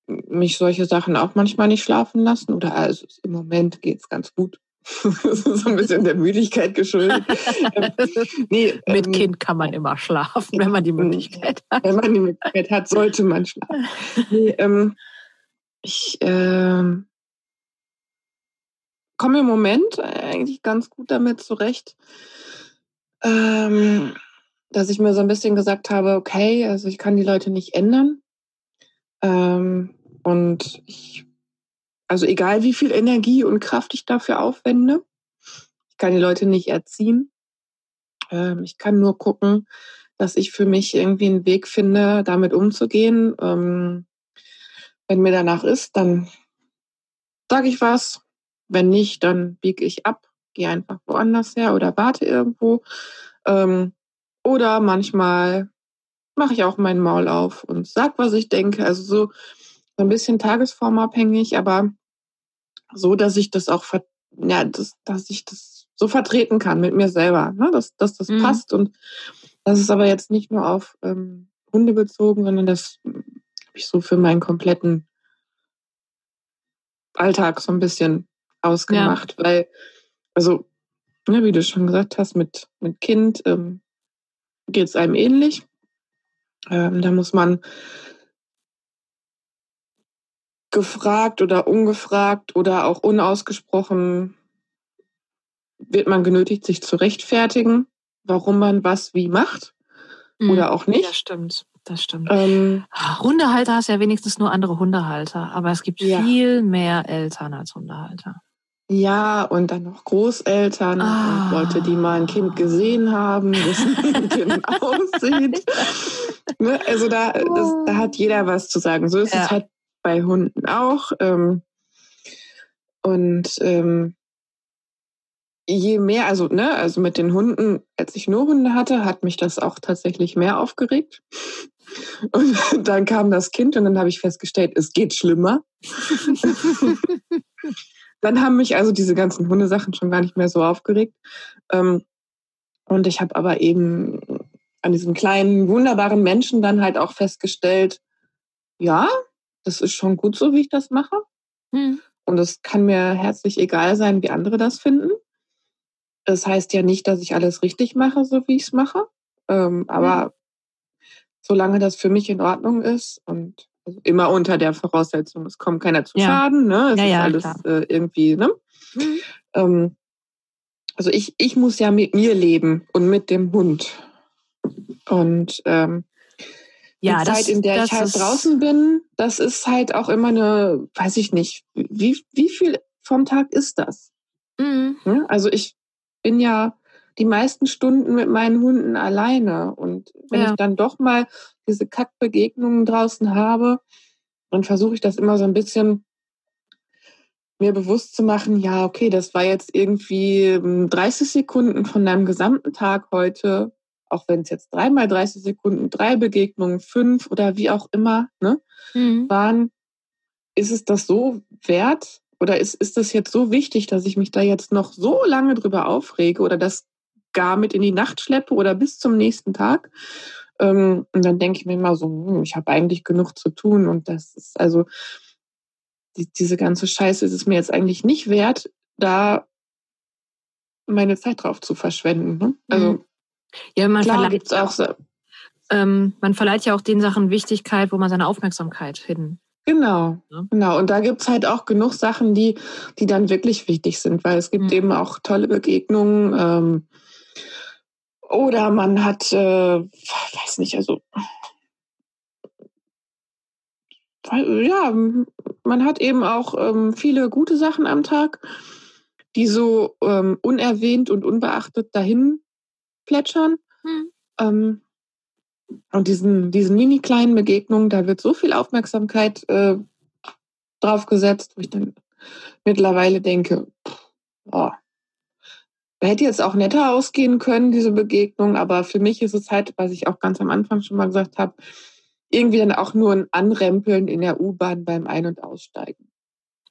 S2: mich solche Sachen auch manchmal nicht schlafen lassen oder also im Moment geht's ganz gut. <laughs> das ist so ein bisschen der Müdigkeit geschuldet. <laughs> Nee,
S1: Mit
S2: ähm,
S1: Kind kann man immer schlafen, wenn man die <laughs> Möglichkeit hat.
S2: wenn man die Möglichkeit hat, sollte man schlafen. Nee, ähm, ich ähm, komme im Moment eigentlich ganz gut damit zurecht, ähm, dass ich mir so ein bisschen gesagt habe, okay, also ich kann die Leute nicht ändern. Ähm, und ich, also egal wie viel Energie und Kraft ich dafür aufwende, ich kann die Leute nicht erziehen. Ähm, ich kann nur gucken, dass ich für mich irgendwie einen Weg finde, damit umzugehen. Ähm, wenn mir danach ist, dann sage ich was. Wenn nicht, dann biege ich ab, gehe einfach woanders her oder warte irgendwo. Ähm, oder manchmal mache ich auch meinen Maul auf und sag, was ich denke. Also so, ein bisschen tagesformabhängig, aber so, dass ich das auch, ja, das, dass ich das so vertreten kann mit mir selber, ne? dass, dass das
S1: Mhm.
S2: passt und das ist aber jetzt nicht nur auf ähm, Hunde bezogen, sondern das habe ich so für meinen kompletten Alltag so ein bisschen ausgemacht, weil, also ja, wie du schon gesagt hast, mit, mit Kind ähm, geht es einem ähnlich. Ähm, da muss man gefragt oder ungefragt oder auch unausgesprochen wird man genötigt, sich zu rechtfertigen, warum man was wie macht mhm. oder auch nicht.
S1: Das stimmt, das stimmt. Ähm, ah, Hundehalter hast ja wenigstens nur andere Hundehalter, aber es gibt ja. viel mehr Eltern als Hundehalter.
S2: Ja, und dann noch Großeltern ah. und Leute, die mal ein Kind gesehen haben, <laughs> wissen, wie ein Kind <laughs> aussieht. Ne? Also da, das, da hat jeder was zu sagen. So ist ja. es halt bei Hunden auch. Ähm, und ähm, je mehr, also, ne, also mit den Hunden, als ich nur Hunde hatte, hat mich das auch tatsächlich mehr aufgeregt. Und <laughs> dann kam das Kind und dann habe ich festgestellt, es geht schlimmer. Dann haben mich also diese ganzen Hundesachen schon gar nicht mehr so aufgeregt. Ähm, und ich habe aber eben an diesem kleinen, wunderbaren Menschen dann halt auch festgestellt, ja, das ist schon gut so, wie ich das mache. Hm. Und es kann mir herzlich egal sein, wie andere das finden. Das heißt ja nicht, dass ich alles richtig mache, so wie ich es mache. Ähm, aber mhm. solange das für mich in Ordnung ist und immer unter der Voraussetzung, es kommt keiner zu ja. Schaden, ne? Es ja, ist ja, alles äh, irgendwie, ne? Mhm. Ähm, also ich, ich muss ja mit mir leben und mit dem Hund. Und ähm, ja, die das, Zeit, in der ich halt draußen bin, das ist halt auch immer eine, weiß ich nicht, wie, wie viel vom Tag ist das? Mhm. Also ich bin ja die meisten Stunden mit meinen Hunden alleine. Und wenn ja. ich dann doch mal diese Kackbegegnungen draußen habe, dann versuche ich das immer so ein bisschen mir bewusst zu machen, ja, okay, das war jetzt irgendwie 30 Sekunden von deinem gesamten Tag heute, auch wenn es jetzt dreimal 30 Sekunden, drei Begegnungen, fünf oder wie auch immer ne, mhm. waren, ist es das so wert, oder ist, ist das jetzt so wichtig, dass ich mich da jetzt noch so lange drüber aufrege oder das gar mit in die Nacht schleppe oder bis zum nächsten Tag? Ähm, und dann denke ich mir immer so, hm, ich habe eigentlich genug zu tun und das ist also die, diese ganze Scheiße ist es mir jetzt eigentlich nicht wert, da meine Zeit drauf zu verschwenden. Ne? Also mhm.
S1: ja, man klar gibt's auch so. Ähm, man verleiht ja auch den Sachen Wichtigkeit, wo man seine Aufmerksamkeit hin
S2: Genau, ja. genau. Und da gibt's halt auch genug Sachen, die, die dann wirklich wichtig sind, weil es gibt mhm. eben auch tolle Begegnungen. Ähm, oder man hat, äh, weiß nicht, also ja, man hat eben auch ähm, viele gute Sachen am Tag, die so ähm, unerwähnt und unbeachtet dahin plätschern. Mhm. Ähm, und diesen, diesen mini kleinen Begegnungen, da wird so viel Aufmerksamkeit äh, drauf gesetzt, wo ich dann mittlerweile denke, oh, hätte jetzt auch netter ausgehen können, diese Begegnung, aber für mich ist es halt, was ich auch ganz am Anfang schon mal gesagt habe, irgendwie dann auch nur ein Anrempeln in der U-Bahn beim Ein- und Aussteigen.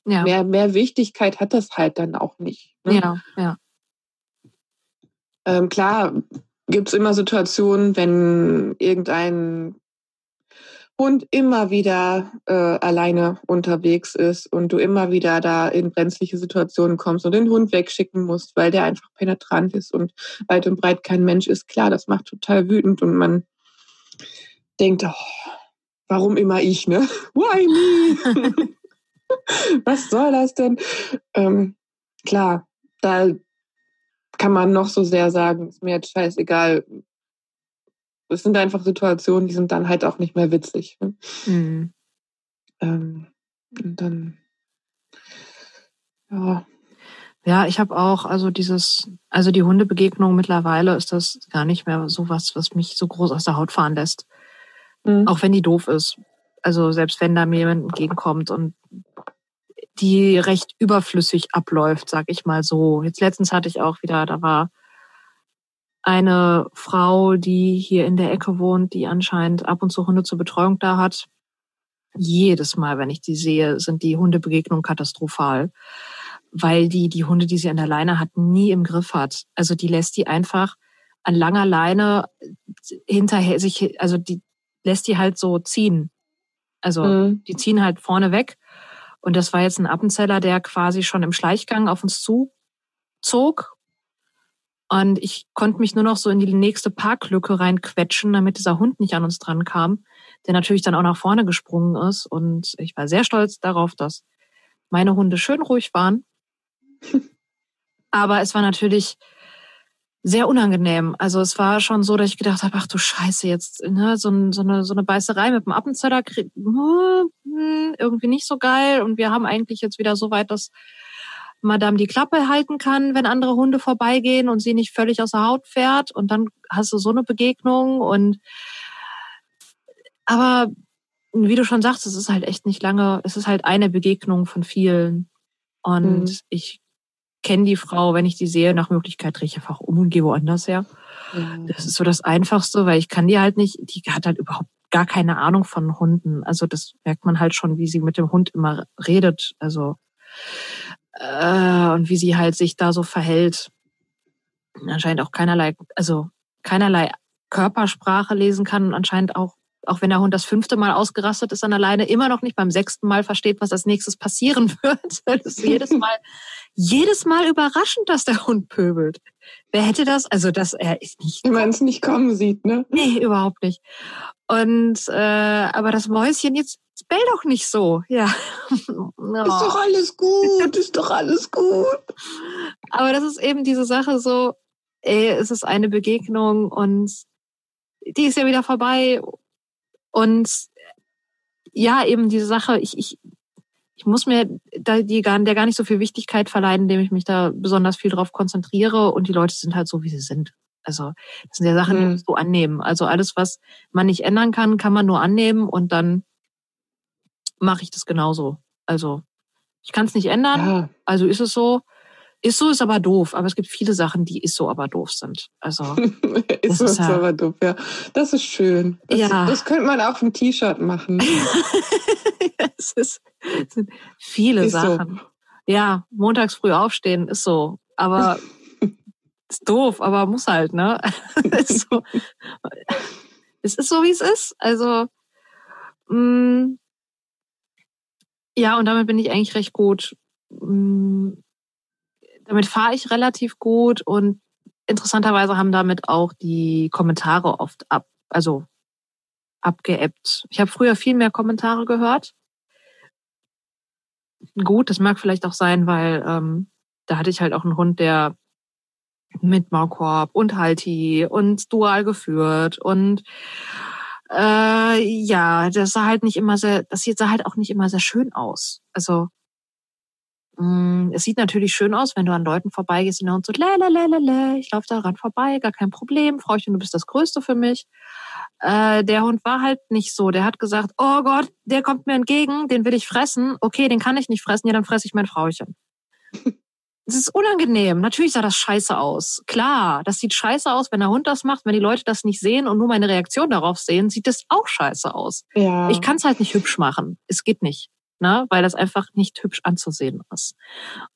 S2: Ja. Mehr, mehr Wichtigkeit hat das halt dann auch nicht.
S1: Ne? Ja, ja.
S2: Ähm, klar, gibt es immer Situationen, wenn irgendein Hund immer wieder äh, alleine unterwegs ist und du immer wieder da in brenzliche Situationen kommst und den Hund wegschicken musst, weil der einfach penetrant ist und weit und breit kein Mensch ist. Klar, das macht total wütend und man denkt, oh, warum immer ich, ne? <laughs> Why me? <laughs> Was soll das denn? Ähm, klar, da kann man noch so sehr sagen, ist mir jetzt scheißegal. Es sind einfach Situationen, die sind dann halt auch nicht mehr witzig. Ne? Mhm. Ähm, und dann,
S1: ja. Ja, ich habe auch, also dieses, also die Hundebegegnung mittlerweile ist das gar nicht mehr so was, was mich so groß aus der Haut fahren lässt. Mhm. Auch wenn die doof ist. Also selbst wenn da mir jemand entgegenkommt und die recht überflüssig abläuft, sag ich mal so. Jetzt letztens hatte ich auch wieder, da war eine Frau, die hier in der Ecke wohnt, die anscheinend ab und zu Hunde zur Betreuung da hat. Jedes Mal, wenn ich die sehe, sind die Hundebegegnungen katastrophal, weil die die Hunde, die sie an der Leine hat, nie im Griff hat. Also die lässt die einfach an langer Leine hinterher sich, also die lässt die halt so ziehen. Also mhm. die ziehen halt vorne weg und das war jetzt ein Appenzeller, der quasi schon im Schleichgang auf uns zu zog. Und ich konnte mich nur noch so in die nächste Parklücke reinquetschen, damit dieser Hund nicht an uns dran kam, der natürlich dann auch nach vorne gesprungen ist. Und ich war sehr stolz darauf, dass meine Hunde schön ruhig waren. <laughs> Aber es war natürlich sehr unangenehm. Also es war schon so, dass ich gedacht habe, ach du Scheiße, jetzt ne, so, so, eine, so eine Beißerei mit dem Appenzeller hm, irgendwie nicht so geil. Und wir haben eigentlich jetzt wieder so weit, dass Madame die Klappe halten kann, wenn andere Hunde vorbeigehen und sie nicht völlig aus der Haut fährt. Und dann hast du so eine Begegnung. Und aber wie du schon sagst, es ist halt echt nicht lange, es ist halt eine Begegnung von vielen. Und mhm. ich kenne die Frau, wenn ich die sehe, nach Möglichkeit drehe ich einfach um und gehe woanders her. Ja. Das ist so das Einfachste, weil ich kann die halt nicht, die hat halt überhaupt gar keine Ahnung von Hunden. Also das merkt man halt schon, wie sie mit dem Hund immer redet. Also äh, und wie sie halt sich da so verhält. Anscheinend auch keinerlei, also keinerlei Körpersprache lesen kann und anscheinend auch auch wenn der Hund das fünfte Mal ausgerastet ist an alleine, immer noch nicht beim sechsten Mal versteht, was als nächstes passieren <laughs> wird. Das ist <laughs> jedes Mal, jedes Mal überraschend, dass der Hund pöbelt. Wer hätte das? Also, dass er ist nicht.
S2: Wenn man es nicht kommen sieht, ne?
S1: Nee, überhaupt nicht. Und äh, aber das Mäuschen jetzt bell doch nicht so. Ja.
S2: oh. <laughs> Ist doch alles gut, ist doch alles gut.
S1: Aber das ist eben diese Sache so, ey, es ist eine Begegnung und die ist ja wieder vorbei und ja, eben diese Sache, ich, ich, ich muss mir da die gar, der gar nicht so viel Wichtigkeit verleihen, indem ich mich da besonders viel drauf konzentriere und die Leute sind halt so, wie sie sind. Also das sind ja Sachen, die mhm. musst du annehmen. Also alles, was man nicht ändern kann, kann man nur annehmen und dann mache ich das genauso. Also ich kann es nicht ändern, ja. also ist es so. Ist so, ist aber doof. Aber es gibt viele Sachen, die ist so, aber doof sind. Also <laughs>
S2: ist so, ist ja, aber doof, ja. Das ist schön. Das, ja. das könnte man auf ein T-Shirt machen. <laughs>
S1: es, ist, es sind viele ist Sachen. So. Ja, montags früh aufstehen ist so. Aber <laughs> ist doof, aber muss halt, ne? ist so, es ist so, wie es ist. Also, mh, mm, ja, und damit bin ich eigentlich recht gut. Mm, damit fahre ich relativ gut und interessanterweise haben damit auch die Kommentare oft ab, also abgeebbt. Ich habe früher viel mehr Kommentare gehört. Gut, das mag vielleicht auch sein, weil ähm, da hatte ich halt auch einen Hund, der mit Maulkorb und Halti und dual geführt und äh, ja, das sah halt nicht immer sehr, das sah halt auch nicht immer sehr schön aus. Also Mm, es sieht natürlich schön aus, wenn du an Leuten vorbeigehst und der Hund so, lalalala, ich laufe daran vorbei, gar kein Problem, Frauchen, du bist das Größte für mich. Äh, der Hund war halt nicht so. Der hat gesagt, oh Gott, der kommt mir entgegen, den will ich fressen. Okay, den kann ich nicht fressen, ja, dann fresse ich mein Frauchen. Es ist unangenehm. Natürlich sah das scheiße aus. Klar, das sieht scheiße aus, wenn der Hund das macht. Wenn die Leute das nicht sehen und nur meine Reaktion darauf sehen, sieht das auch scheiße aus. Ja. Ich kann es halt nicht hübsch machen. Es geht nicht ne? weil das einfach nicht hübsch anzusehen ist.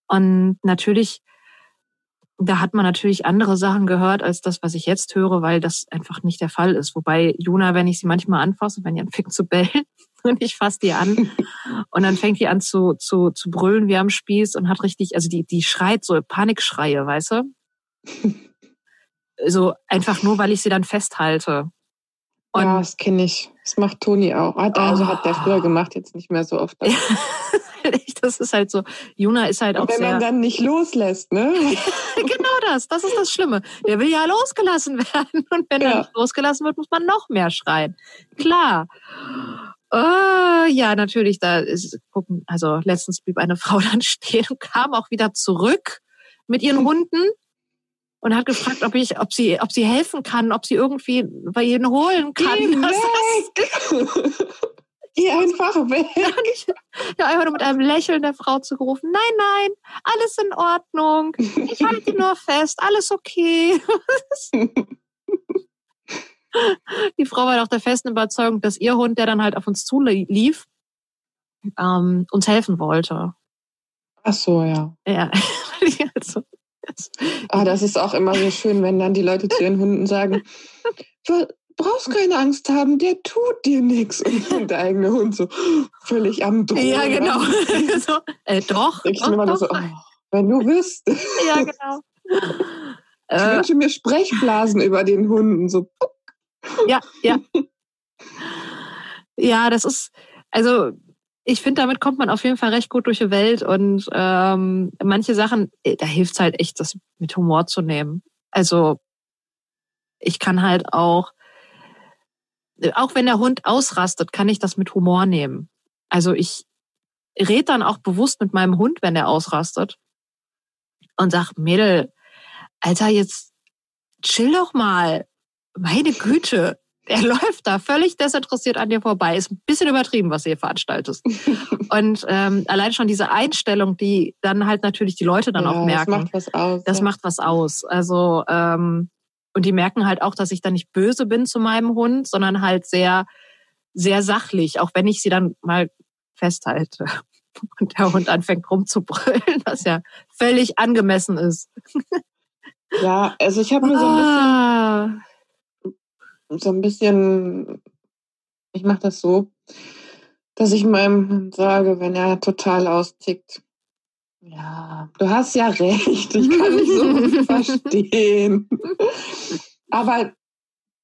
S1: Und natürlich, da hat man natürlich andere Sachen gehört als das, was ich jetzt höre, weil das einfach nicht der Fall ist. Wobei Juna, wenn ich sie manchmal anfasse, wenn die anfängt zu bellen <laughs> und ich fasse die an <laughs> und dann fängt die an zu, zu, zu brüllen wie am Spieß und hat richtig, also die, die schreit so Panikschreie, weißt du? <laughs> So einfach nur, weil ich sie dann festhalte.
S2: Und ja, das kenne ich. Das macht Toni auch. Hat, also oh. hat der früher gemacht, jetzt nicht mehr so oft. <laughs>
S1: das ist halt so. Juna ist halt auch
S2: wenn
S1: sehr...
S2: Wenn man dann nicht loslässt, ne? <laughs>
S1: genau das. Das ist das Schlimme. Der will ja losgelassen <laughs> werden. Und wenn ja. er nicht losgelassen wird, muss man noch mehr schreien. Klar. Oh, ja, natürlich. Da ist, gucken, also letztens blieb eine Frau dann stehen und kam auch wieder zurück mit ihren Hunden und hat gefragt, ob ich, ob sie, ob sie helfen kann, ob sie irgendwie bei ihnen holen kann. <laughs> Geh
S2: weg. Geh einfach weg. <laughs>
S1: Ja, einfach nur mit einem Lächeln der Frau zu rufen, nein, nein, alles in Ordnung. Ich halte nur fest, alles okay. <laughs> Die Frau war doch der festen Überzeugung, dass ihr Hund, der dann halt auf uns zulief, ähm, uns helfen wollte.
S2: Ach so, ja.
S1: Ja, also,
S2: Ah, das ist auch immer so schön, wenn dann die Leute zu ihren Hunden sagen, du brauchst keine Angst haben, der tut dir nichts. Und der eigene Hund so völlig am Drohen.
S1: Ja, genau. <laughs> so, äh, doch.
S2: Ich doch, doch. So, oh, wenn du wüsstest.
S1: Ja, genau. <laughs>
S2: Ich äh, wünsche mir Sprechblasen über den Hunden. So.
S1: Ja, ja. <laughs> Ja, das ist, also ich finde, damit kommt man auf jeden Fall recht gut durch die Welt und ähm, manche Sachen, äh, da hilft es halt echt, das mit Humor zu nehmen. Also ich kann halt auch, auch wenn der Hund ausrastet, kann ich das mit Humor nehmen. Also ich rede dann auch bewusst mit meinem Hund, wenn der ausrastet und sag, Mädel, Alter, jetzt chill doch mal. Meine Güte, er läuft da völlig desinteressiert an dir vorbei. Ist ein bisschen übertrieben, was du hier veranstaltest. <laughs> und ähm, allein schon diese Einstellung, die dann halt natürlich die Leute dann ja, auch merken. Das
S2: macht was aus.
S1: Das ja. macht was aus. Also ähm, und die merken halt auch, dass ich da nicht böse bin zu meinem Hund, sondern halt sehr, sehr sachlich, auch wenn ich sie dann mal festhalte <laughs> und der Hund anfängt rumzubrüllen, was ja völlig angemessen ist.
S2: Ja, also ich habe mir so ein bisschen, ah. So ein bisschen, ich mache das so, dass ich meinem Hund sage, wenn er total austickt, ja, du hast ja recht, ich kann dich so <laughs> verstehen. Aber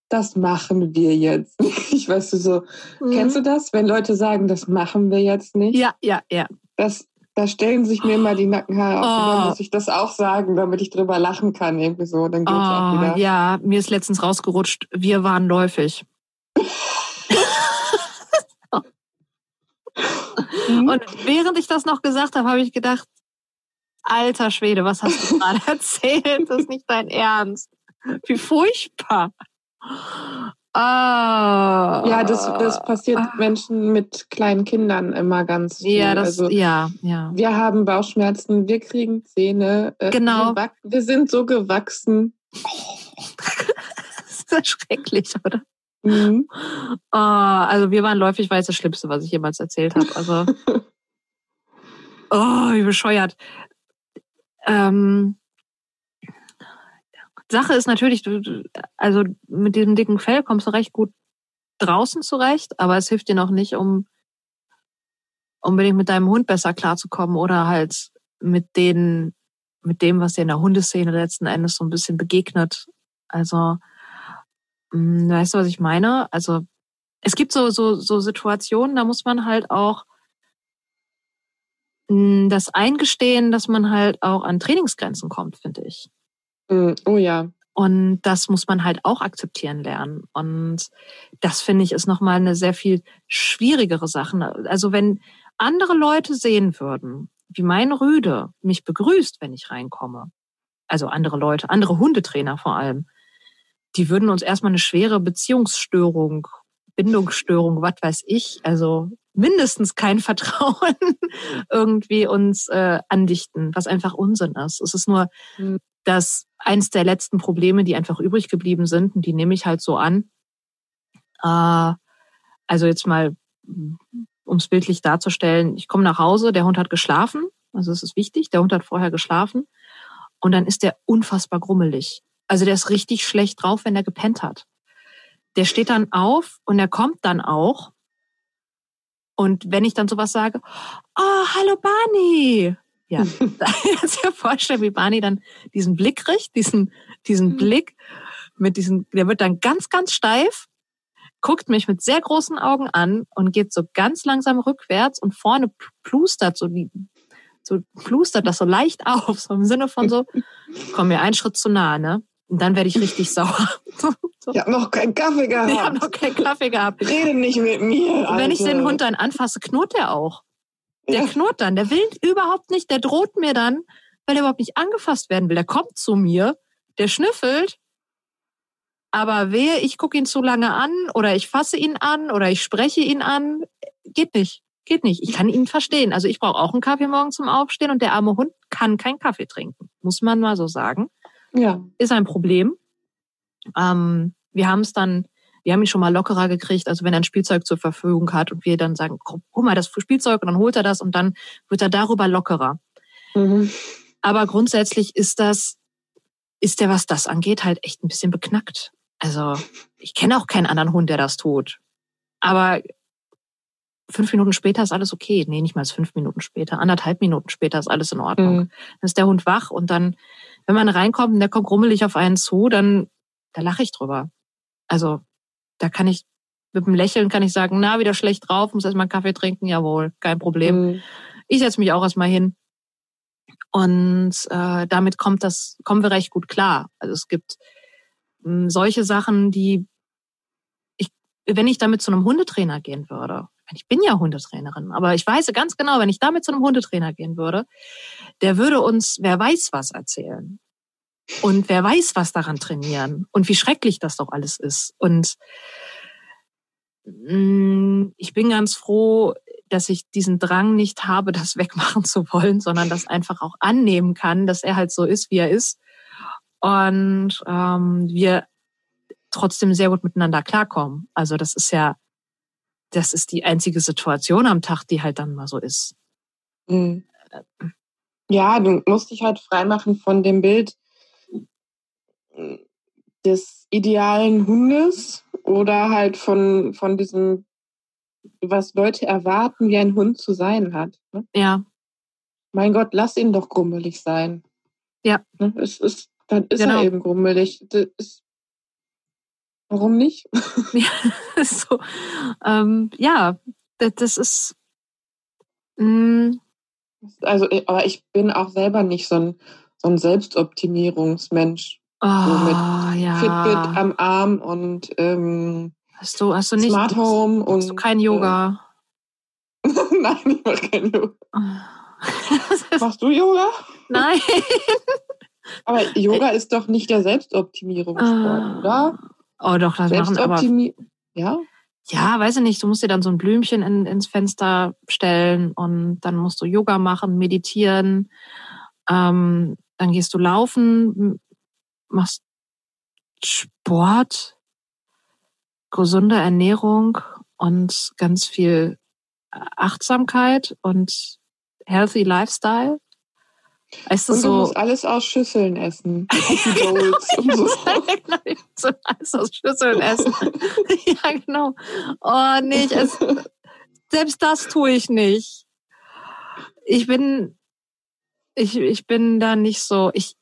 S2: das machen wir jetzt nicht. <laughs> Weißt du so, mhm. kennst du das, wenn Leute sagen, das machen wir jetzt nicht?
S1: Ja, ja, ja.
S2: Das, da stellen sich mir immer die Nackenhaare auf. Oh. Und dann muss ich das auch sagen, damit ich drüber lachen kann. Irgendwie so. Dann geht's oh, auch wieder.
S1: Ja, mir ist letztens rausgerutscht, wir waren läufig. Mhm. Und während ich das noch gesagt habe, habe ich gedacht, alter Schwede, was hast du gerade <laughs> erzählt? Das ist nicht dein Ernst. Wie furchtbar.
S2: Ah. Ja, das, das passiert ah. Menschen mit kleinen Kindern immer ganz
S1: viel. Ja, das, also, ja, ja.
S2: Wir haben Bauchschmerzen, wir kriegen Zähne.
S1: Äh, genau.
S2: Wir, wir, sind so gewachsen. <laughs>
S1: das ist ja schrecklich, oder? Mhm. Oh, also wir waren läufig, weil es das Schlimmste, was ich jemals erzählt habe. Also, <laughs> oh, wie bescheuert. Ähm, Sache ist natürlich, also mit diesem dicken Fell kommst du recht gut draußen zurecht, aber es hilft dir noch nicht, um unbedingt mit deinem Hund besser klarzukommen oder halt mit den, mit dem, was dir in der Hundeszene letzten Endes so ein bisschen begegnet. Also, mh, hm, weißt du, was ich meine? Also, es gibt so, so, so Situationen, da muss man halt auch hm, das eingestehen, dass man halt auch an Trainingsgrenzen kommt, finde ich.
S2: Hm, oh ja.
S1: Und das muss man halt auch akzeptieren lernen. Und das finde ich ist nochmal eine sehr viel schwierigere Sache. Also wenn andere Leute sehen würden, wie mein Rüde mich begrüßt, wenn ich reinkomme, also andere Leute, andere Hundetrainer vor allem, die würden uns erstmal eine schwere Beziehungsstörung, Bindungsstörung, was weiß ich, also mindestens kein Vertrauen <laughs> irgendwie uns äh, andichten, was einfach Unsinn ist. Es ist nur hm. dass eins der letzten Probleme, die einfach übrig geblieben sind, und die nehme ich halt so an. Äh, also jetzt mal, um es bildlich darzustellen, ich komme nach Hause, der Hund hat geschlafen, also es ist wichtig, der Hund hat vorher geschlafen und dann ist der unfassbar grummelig. Also der ist richtig schlecht drauf, wenn er gepennt hat. Der steht dann auf und er kommt dann auch und wenn ich dann sowas sage, oh, hallo Barney. Ja, <laughs> kannst dir vorstellen, wie Barney dann diesen Blick kriegt, diesen, diesen mhm. Blick mit diesen, der wird dann ganz, ganz steif, guckt mich mit sehr großen Augen an und geht so ganz langsam rückwärts und vorne plustert so wie, so plustert das so leicht <laughs> auf, so im Sinne von so, <laughs> komm mir einen Schritt zu nah, ne? Und dann werde ich richtig <laughs> sauer.
S2: Ich habe noch keinen Kaffee gehabt.
S1: Ich habe noch keinen Kaffee gehabt.
S2: Rede nicht mit mir.
S1: Und wenn ich den Hund dann anfasse, knurrt er auch. Der ja. knurrt dann. Der will überhaupt nicht. Der droht mir dann, weil er überhaupt nicht angefasst werden will. Der kommt zu mir, der schnüffelt. Aber wehe, ich gucke ihn zu lange an oder ich fasse ihn an oder ich spreche ihn an. Geht nicht. Geht nicht. Ich kann ihn verstehen. Also ich brauche auch einen Kaffee morgen zum Aufstehen und der arme Hund kann keinen Kaffee trinken. Muss man mal so sagen.
S2: Ja.
S1: Ist ein Problem. Ähm, wir haben es dann, wir haben ihn schon mal lockerer gekriegt, also wenn er ein Spielzeug zur Verfügung hat und wir dann sagen, hol mal das Spielzeug und dann holt er das und dann wird er darüber lockerer. Mhm. Aber grundsätzlich ist das, ist der, was das angeht, halt echt ein bisschen beknackt. Also ich kenne auch keinen anderen Hund, der das tut. Aber fünf Minuten später ist alles okay. Nee, nicht mal fünf Minuten später. Anderthalb Minuten später ist alles in Ordnung. Mhm. Dann ist der Hund wach und dann, wenn man reinkommt und der kommt rummelig auf einen zu, dann, da lache ich drüber. Also, da kann ich, mit einem Lächeln kann ich sagen, na, wieder schlecht drauf, muss erstmal einen Kaffee trinken, jawohl, kein Problem. Mhm. Ich setze mich auch erstmal hin. Und äh, damit kommt das, kommen wir recht gut klar. Also es gibt mh, hm, solche Sachen, die ich, wenn ich damit zu einem Hundetrainer gehen würde, ich bin ja Hundetrainerin, aber ich weiß ganz genau, wenn ich damit zu einem Hundetrainer gehen würde, der würde uns, wer weiß was erzählen. Und wer weiß, was daran trainieren und wie schrecklich das doch alles ist. Und mh, hm, ich bin ganz froh, dass ich diesen Drang nicht habe, das <laughs> wegmachen zu wollen, sondern das einfach auch annehmen kann, dass er halt so ist, wie er ist. Und ähm, wir trotzdem sehr gut miteinander klarkommen. Also das ist ja, das ist die einzige Situation am Tag, die halt dann mal so ist.
S2: Mhm. Ja, du musst dich halt freimachen von dem Bild des idealen Hundes oder halt von, von diesem was Leute erwarten, wie ein Hund zu sein hat. Ne?
S1: Ja.
S2: Mein Gott, lass ihn doch grummelig sein.
S1: Ja.
S2: Ne? Es ist, dann ist genau. er eben grummelig. Ist, warum nicht?
S1: ja, <laughs> <laughs> so, ähm, ja, das ist.
S2: Mh. Also, aber ich bin auch selber nicht so ein, so ein Selbstoptimierungsmensch.
S1: Oh, so mit ja.
S2: Fitbit am Arm und ähm,
S1: Hast du, hast du nicht
S2: Smart Home
S1: hast, hast du kein Yoga?
S2: Äh, <laughs> Nein, ich mache kein Yoga. <laughs> Machst du Yoga?
S1: Nein.
S2: aber Yoga ist doch nicht der Selbstoptimierungssport, uh, oder?
S1: Oh, doch, das machen aber.
S2: Ja?
S1: Ja, weiß ich nicht. Du musst dir dann so ein Blümchen in, ins Fenster stellen und dann musst du Yoga machen, meditieren. Ähm, dann gehst du laufen, machst Sport gesunde Ernährung und ganz viel Achtsamkeit und healthy Lifestyle.
S2: Ist das und du so? musst alles aus Schüsseln essen. <laughs> Bowls und so.
S1: so. alles aus Schüsseln essen. <laughs> ja, genau. Oh, nee, ich esse, selbst das tue ich nicht. Ich bin, ich, ich bin da nicht so, ich,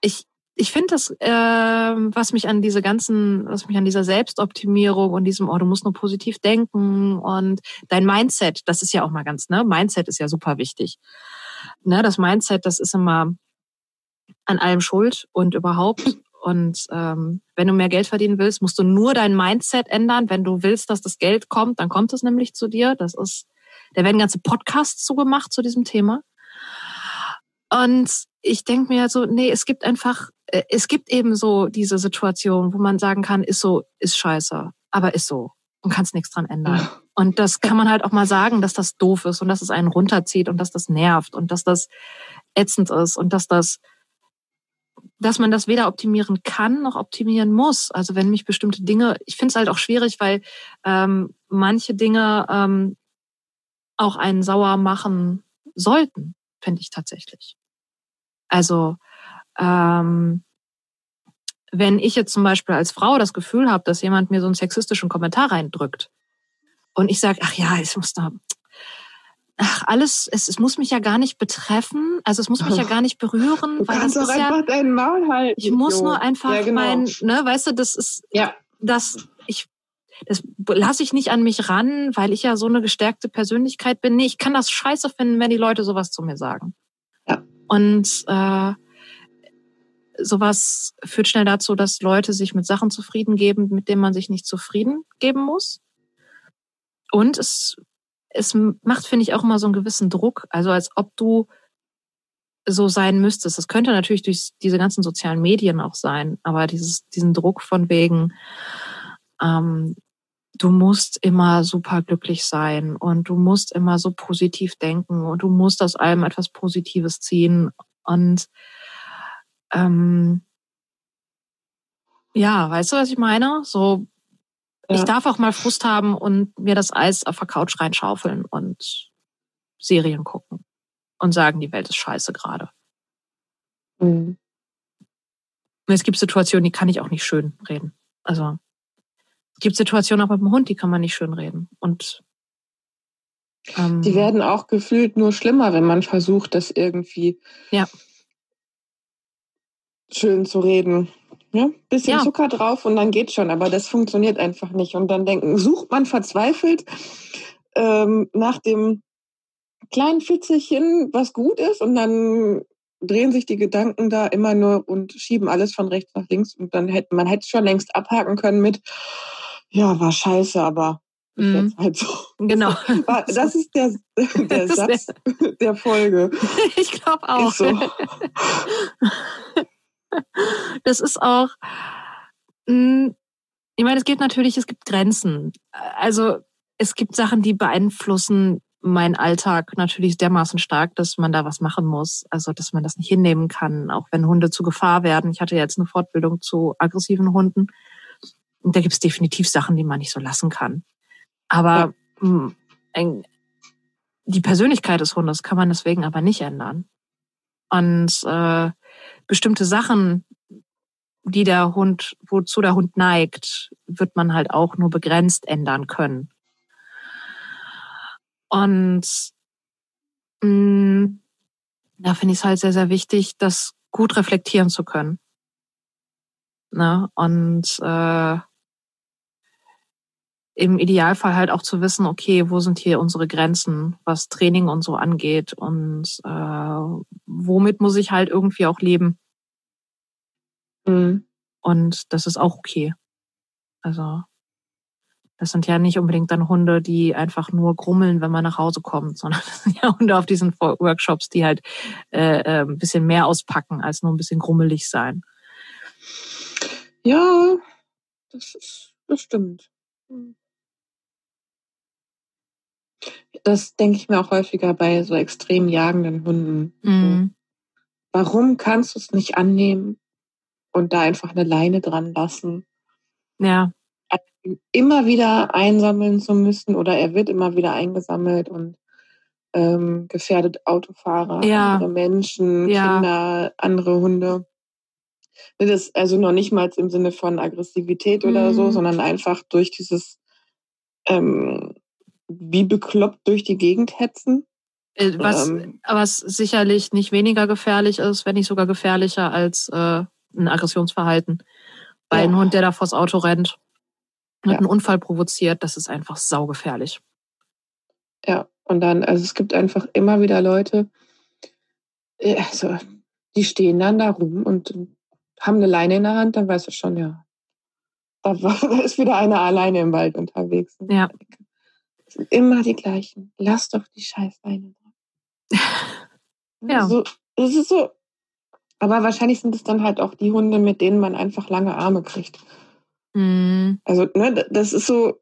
S1: ich, ich finde das, äh, was mich an diese ganzen, was mich an dieser Selbstoptimierung und diesem, oh, du musst nur positiv denken und dein Mindset, das ist ja auch mal ganz, ne? Mindset ist ja super wichtig. Ne, das Mindset, das ist immer an allem schuld und überhaupt. Und ähm, wenn du mehr Geld verdienen willst, musst du nur dein Mindset ändern. Wenn du willst, dass das Geld kommt, dann kommt es nämlich zu dir. Das ist, da werden ganze Podcasts zugemacht zu diesem Thema. Und ich denke mir so, nee, es gibt einfach äh, es gibt eben so diese Situation, wo man sagen kann, ist so, ist scheiße, aber ist so und kannst nichts dran ändern. Und das kann man halt auch mal sagen, dass das doof ist und dass es einen runterzieht und dass das nervt und dass das ätzend ist und dass das, dass man das weder optimieren kann noch optimieren muss. Also wenn mich bestimmte Dinge, ich finde es halt auch schwierig, weil ähm, manche Dinge ähm, auch einen sauer machen sollten, finde ich tatsächlich. Also ähm, wenn ich jetzt zum Beispiel als Frau das Gefühl habe, dass jemand mir so einen sexistischen Kommentar reindrückt und ich sage, ach ja, ich muss da, ach alles, es, es muss mich ja gar nicht betreffen, also es muss mich ja gar nicht berühren,
S2: du
S1: weil das
S2: ist ja, deinen Maul halten,
S1: ich muss nur einfach ja, genau. mein, ne, weißt du, das ist,
S2: ja.
S1: das, ich, das lasse ich nicht an mich ran, weil ich ja so eine gestärkte Persönlichkeit bin. Nee, ich kann das scheiße finden, wenn die Leute sowas zu mir sagen.
S2: Ja.
S1: Und äh, sowas führt schnell dazu, dass Leute sich mit Sachen zufrieden geben, mit denen man sich nicht zufrieden geben muss. Und es, es macht, finde ich, auch immer so einen gewissen Druck, also als ob du so sein müsstest. Das könnte natürlich durch diese ganzen sozialen Medien auch sein, aber dieses, diesen Druck von wegen, ähm, du musst immer super glücklich sein und du musst immer so positiv denken und du musst aus allem etwas Positives ziehen und ähm, ja, weißt du, was ich meine? So. Ich darf auch mal Frust haben und mir das Eis auf der Couch reinschaufeln und Serien gucken und sagen, die Welt ist scheiße gerade. Mhm. Es gibt Situationen, die kann ich auch nicht schön reden. Also es gibt Situationen auch mit dem Hund, die kann man nicht schön reden. Und
S2: Ähm, die werden auch gefühlt nur schlimmer, wenn man versucht, das irgendwie
S1: ja.
S2: schön zu reden. Ja, bisschen ja. Zucker drauf und dann geht schon, aber das funktioniert einfach nicht. Und dann denken, sucht man verzweifelt ähm, nach dem kleinen Fitzelchen, was gut ist, und dann drehen sich die Gedanken da immer nur und schieben alles von rechts nach links und dann hätte man hätte schon längst abhaken können mit ja war scheiße aber jetzt halt so
S1: genau <laughs>
S2: das ist der der Satz der Folge <laughs>
S1: ich glaube auch so. <laughs> <laughs> das ist auch hm, ich meine es gibt natürlich es gibt Grenzen also es gibt Sachen die beeinflussen mein Alltag natürlich dermaßen stark, dass man da was machen muss. Also, dass man das nicht hinnehmen kann, auch wenn Hunde zu Gefahr werden. Ich hatte jetzt eine Fortbildung zu aggressiven Hunden. Und da gibt es definitiv Sachen, die man nicht so lassen kann. Aber ja. Hm, die Persönlichkeit des Hundes kann man deswegen aber nicht ändern. Und äh, bestimmte Sachen, die der Hund, wozu der Hund neigt, wird man halt auch nur begrenzt ändern können. Und mh, mm, da finde ich es halt sehr, sehr wichtig, das gut reflektieren zu können. Ne? Und äh, im Idealfall halt auch zu wissen, okay, wo sind hier unsere Grenzen, was Training und so angeht und äh, womit muss ich halt irgendwie auch leben. Mhm. Und das ist auch okay. Also das sind ja nicht unbedingt dann Hunde, die einfach nur grummeln, wenn man nach Hause kommt, <laughs> sondern das sind ja Hunde auf diesen Workshops, die halt äh, äh, ein bisschen mehr auspacken, als nur ein bisschen grummelig sein.
S2: Ja, das ist bestimmt. Das denke ich mir auch häufiger bei so extrem jagenden Hunden. Mhm. Warum kannst du es nicht annehmen und da einfach eine Leine dran lassen?
S1: Ja
S2: immer wieder einsammeln zu müssen oder er wird immer wieder eingesammelt und ähm, gefährdet Autofahrer,
S1: ja.
S2: andere Menschen, ja. Kinder, andere Hunde. Das ist also noch nicht mal im Sinne von Aggressivität mhm. oder so, mhm. sondern einfach durch dieses ähm, wie bekloppt durch die Gegend hetzen.
S1: Äh, was, ähm, was sicherlich nicht weniger gefährlich ist, wenn nicht sogar gefährlicher als äh, ein Aggressionsverhalten. Bei ja. einem Hund, der da vors Auto rennt und ja. einen Unfall provoziert, das ist einfach saugefährlich.
S2: Ja, und dann, also es gibt einfach immer wieder Leute, also, die stehen dann da rum und haben eine Leine in der Hand, dann weißt du schon, ja, da, war, <laughs> da ist wieder einer alleine im Wald unterwegs.
S1: Ja.
S2: Das sind immer die gleichen. Lass doch die Scheißleine
S1: da. <laughs> ja.
S2: So, das ist so. Aber wahrscheinlich sind es dann halt auch die Hunde, mit denen man einfach lange Arme kriegt.
S1: Mhm.
S2: Also, ne, das ist so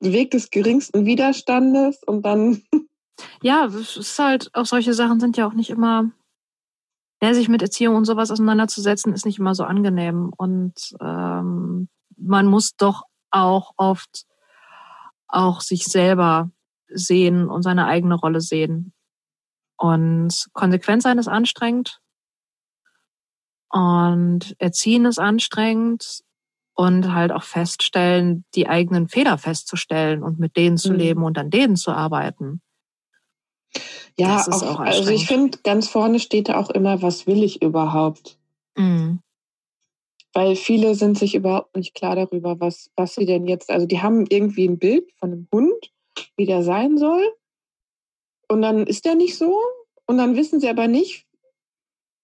S2: Weg des geringsten Widerstandes und dann.
S1: Ja, es ist halt, auch solche Sachen sind ja auch nicht immer, ja, sich mit Erziehung und sowas auseinanderzusetzen, ist nicht immer so angenehm. Und ähm, man muss doch auch oft auch sich selber sehen und seine eigene Rolle sehen. Und Konsequenz sein ist anstrengend. Und Erziehen ist anstrengend und halt auch feststellen, die eigenen Fehler festzustellen und mit denen zu mhm. leben und an denen zu arbeiten.
S2: Ja, auch, auch also ich finde, ganz vorne steht da auch immer, was will ich überhaupt?
S1: Mhm.
S2: Weil viele sind sich überhaupt nicht klar darüber, was, was sie denn jetzt, also die haben irgendwie ein Bild von einem Hund, wie der sein soll. Und dann ist der nicht so. Und dann wissen sie aber nicht,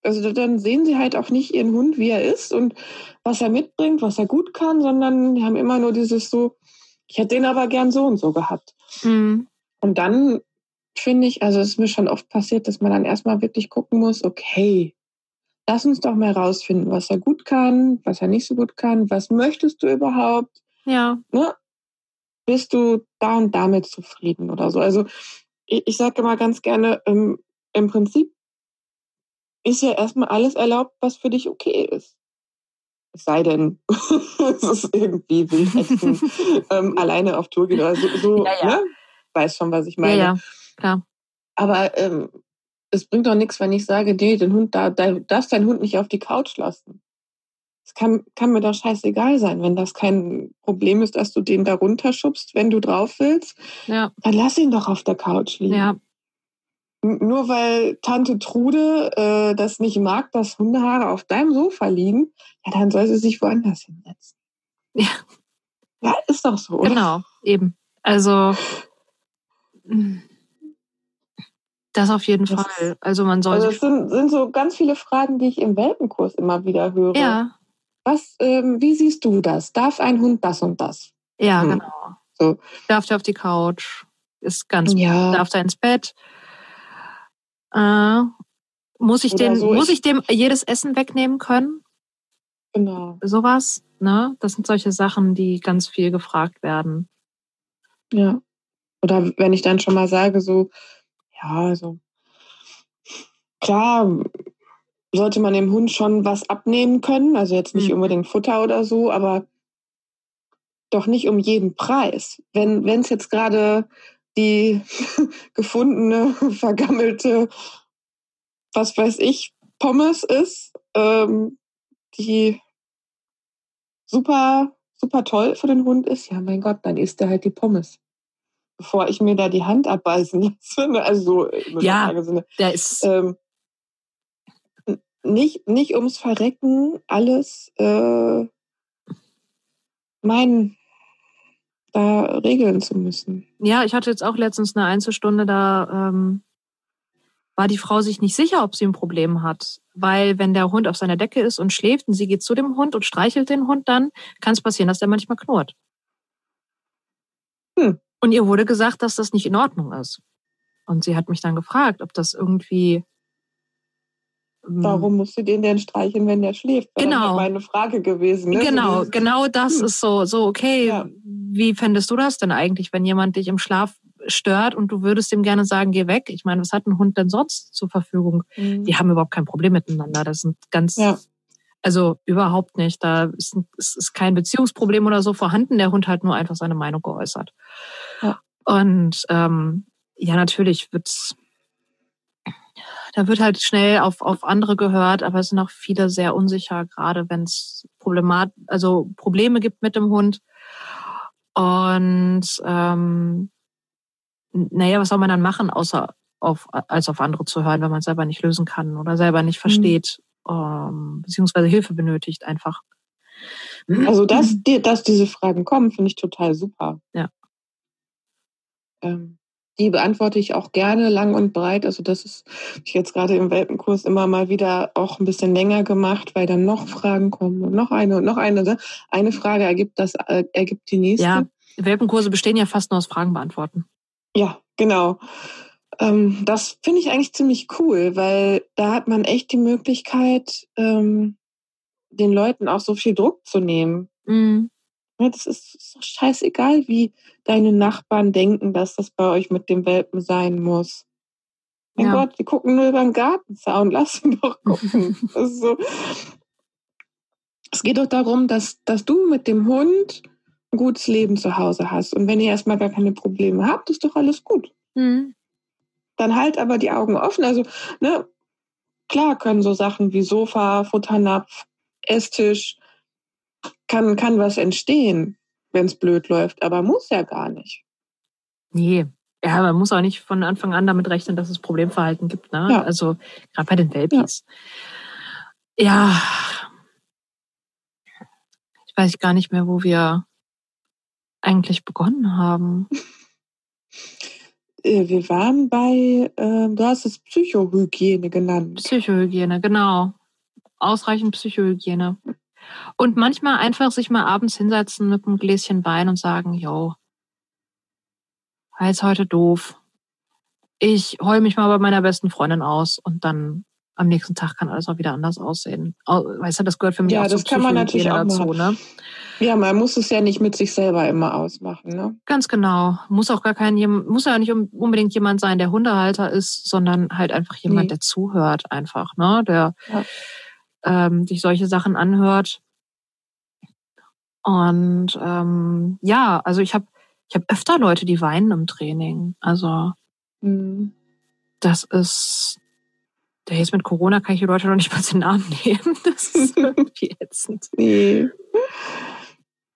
S2: also dann sehen sie halt auch nicht ihren Hund, wie er ist und was er mitbringt, was er gut kann, sondern die haben immer nur dieses so, ich hätte den aber gern so und so gehabt.
S1: Mhm.
S2: Und dann finde ich, also es ist mir schon oft passiert, dass man dann erstmal wirklich gucken muss, okay, lass uns doch mal rausfinden, was er gut kann, was er nicht so gut kann, was möchtest du überhaupt?
S1: Ja.
S2: Ne? Bist du da und damit zufrieden oder so? Also ich, ich sage immer ganz gerne, ähm, im Prinzip ist ja erstmal alles erlaubt, was für dich okay ist. Es sei denn, <laughs> es ist irgendwie Wildhechten <laughs> ähm, alleine auf Tour geht oder so. so
S1: ja, ja.
S2: Ne? Weiß schon, was ich meine.
S1: Ja, ja. klar.
S2: Aber ähm, es bringt doch nichts, wenn ich sage, nee, den Hund, da, da darfst deinen Hund nicht auf die Couch lassen. Es kann, kann mir doch scheißegal sein, wenn das kein Problem ist, dass du den da runterschubst, wenn du drauf willst.
S1: Ja.
S2: Dann lass ihn doch auf der Couch liegen.
S1: Ja.
S2: Nur weil Tante Trude äh, das nicht mag, dass Hundehaare auf deinem Sofa liegen, ja, dann soll sie sich woanders hinsetzen.
S1: Ja.
S2: Ja, ist doch so, oder?
S1: Genau, eben. Also das auf jeden
S2: Das
S1: Fall. Also man soll
S2: Also es sind, sind so ganz viele Fragen, die ich im Welpenkurs immer wieder höre.
S1: ja,
S2: Was, ähm, wie siehst du das? Darf ein Hund das und das?
S1: ja,
S2: Hm.
S1: genau.
S2: So.
S1: Darf der auf die Couch? Ist ganz
S2: Ja.
S1: darf der ins Bett? Äh, muss ich
S2: Oder
S1: den,
S2: so,
S1: muss
S2: ich-
S1: ich dem jedes Essen wegnehmen können?
S2: Genau.
S1: Sowas, ne? Das sind solche Sachen, die ganz viel gefragt werden.
S2: Ja. Oder wenn ich dann schon mal sage, so, ja, also klar sollte man dem Hund schon was abnehmen können, also jetzt nicht
S1: Mhm.
S2: unbedingt Futter oder so, aber doch nicht um jeden Preis. Wenn es jetzt gerade die <laughs> gefundene, <laughs> vergammelte, was weiß ich, Pommes ist, ähm, die super, super toll für den Hund ist, ja mein Gott, dann isst er halt die Pommes. Bevor ich mir da die Hand abbeißen <laughs> lasse. ne? Also so im
S1: Ja. Der ist,
S2: Ähm, nicht, nicht ums Verrecken alles äh, meinen, da regeln zu müssen.
S1: ja, ich hatte jetzt auch letztens eine Einzelstunde, da ähm, war die Frau sich nicht sicher, ob sie ein Problem hat. Weil wenn der Hund auf seiner Decke ist und schläft und sie geht zu dem Hund und streichelt den Hund dann, kann es passieren, dass der manchmal knurrt.
S2: Hm.
S1: Und ihr wurde gesagt, dass das nicht in Ordnung ist. Und sie hat mich dann gefragt, ob das irgendwie. ähm,
S2: Warum musst du den denn streicheln, wenn der schläft? Wäre
S1: Genau.
S2: dann meine Frage gewesen. Ne?
S1: Genau, genau das
S2: Hm.
S1: ist so, so okay.
S2: Ja.
S1: Wie fändest du das denn eigentlich, wenn jemand dich im Schlaf stört und du würdest ihm gerne sagen, geh weg? Ich meine, was hat ein Hund denn sonst zur Verfügung?
S2: Mhm.
S1: Die haben überhaupt kein Problem miteinander. Das sind ganz,
S2: Ja.
S1: also überhaupt nicht. Da ist, ist kein Beziehungsproblem oder so vorhanden. Der Hund hat nur einfach seine Meinung geäußert. Und ähm, ja, natürlich wird's da wird halt schnell auf, auf andere gehört, aber es sind auch viele sehr unsicher, gerade wenn es Problemat also Probleme gibt mit dem Hund. Und ähm, naja, was soll man dann machen, außer auf, als auf andere zu hören, wenn man es selber nicht lösen kann oder selber nicht versteht, ähm, beziehungsweise Hilfe benötigt einfach.
S2: Also, dass, <clears throat> dass diese Fragen kommen, finde ich total super.
S1: Ja.
S2: Ähm, die beantworte ich auch gerne lang und breit. Also das ist ich jetzt gerade im Welpenkurs immer mal wieder auch ein bisschen länger gemacht, weil dann noch Fragen kommen und noch eine und noch eine. ne? Eine Frage ergibt das äh, ergibt die nächste.
S1: Ja, Welpenkurse bestehen ja fast nur aus Fragen beantworten.
S2: Ja, genau. Ähm, das finde ich eigentlich ziemlich cool, weil da hat man echt die Möglichkeit, ähm, den Leuten auch so viel Druck zu nehmen.
S1: Mhm.
S2: Ja, das ist, ist doch scheißegal, wie deine Nachbarn denken, dass das bei euch mit dem Welpen sein muss. Mein
S1: Ja.
S2: Gott, die gucken nur über den Gartenzaun, <laughs> lass ihn doch gucken. <laughs> So. Es geht doch darum, dass, dass du mit dem Hund ein gutes Leben zu Hause hast. Und wenn ihr erstmal gar keine Probleme habt, ist doch alles gut.
S1: Mhm.
S2: Dann halt aber die Augen offen. Also, ne, klar können so Sachen wie Sofa, Futternapf, Esstisch, kann, kann was entstehen, wenn es blöd läuft, aber muss ja gar nicht.
S1: Nee. Ja, man muss auch nicht von Anfang an damit rechnen, dass es Problemverhalten gibt. Ne?
S2: Ja.
S1: Also gerade bei den Welpis. Ja. Ich weiß gar nicht mehr, wo wir eigentlich begonnen haben. <laughs>
S2: Äh, Wir waren bei, äh, du hast es Psychohygiene genannt.
S1: Psychohygiene, genau. Ausreichend Psychohygiene. Und manchmal einfach sich mal abends hinsetzen mit einem Gläschen Wein und sagen, yo, war jetzt heute doof. Ich heul mich mal bei meiner besten Freundin aus und dann am nächsten Tag kann alles auch wieder anders aussehen. Au- Weißt du, das gehört für mich
S2: Ja,
S1: auch
S2: das kann man natürlich auch
S1: dazu, ne?
S2: Ja, man muss es ja nicht mit sich selber immer ausmachen. Ne?
S1: Ganz genau. Muss auch gar kein, muss ja nicht unbedingt jemand sein, der Hundehalter ist, sondern halt einfach jemand,
S2: Nee.
S1: der zuhört einfach, ne? Der
S2: Ja.
S1: Ähm, sich solche Sachen anhört. Und ähm, ja, also ich habe ich hab öfter Leute, die weinen im Training. Also
S2: Mhm.
S1: das ist der jetzt mit Corona kann ich die Leute noch nicht mal den Namen nehmen. <laughs> Das ist <laughs> irgendwie ätzend.
S2: Nee.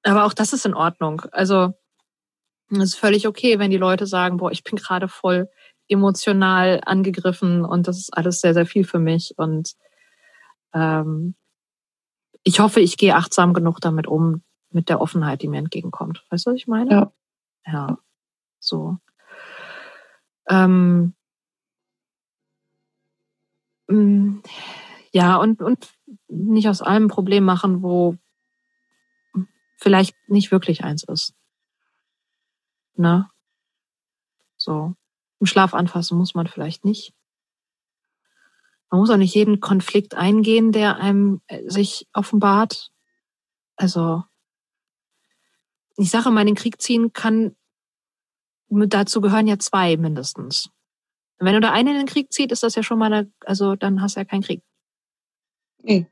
S1: Aber auch das ist in Ordnung. Also es ist völlig okay, wenn die Leute sagen, boah, ich bin gerade voll emotional angegriffen und das ist alles sehr, sehr viel für mich. Und ähm, ich hoffe, ich gehe achtsam genug damit um, mit der Offenheit, die mir entgegenkommt. Weißt du, was ich meine?
S2: Ja.
S1: Ja, so. Ähm, mm, ja, und, und nicht aus allem Problem machen, wo vielleicht nicht wirklich eins ist. Ne? So. Im Schlaf anfassen muss man vielleicht nicht. Man muss auch nicht jeden Konflikt eingehen, der einem äh, sich offenbart. Also, ich sage mal, in den Krieg ziehen kann, dazu gehören ja zwei mindestens. wenn du da einen in den Krieg zieht, ist das ja schon mal, eine, also dann hast du ja keinen Krieg.
S2: Nee.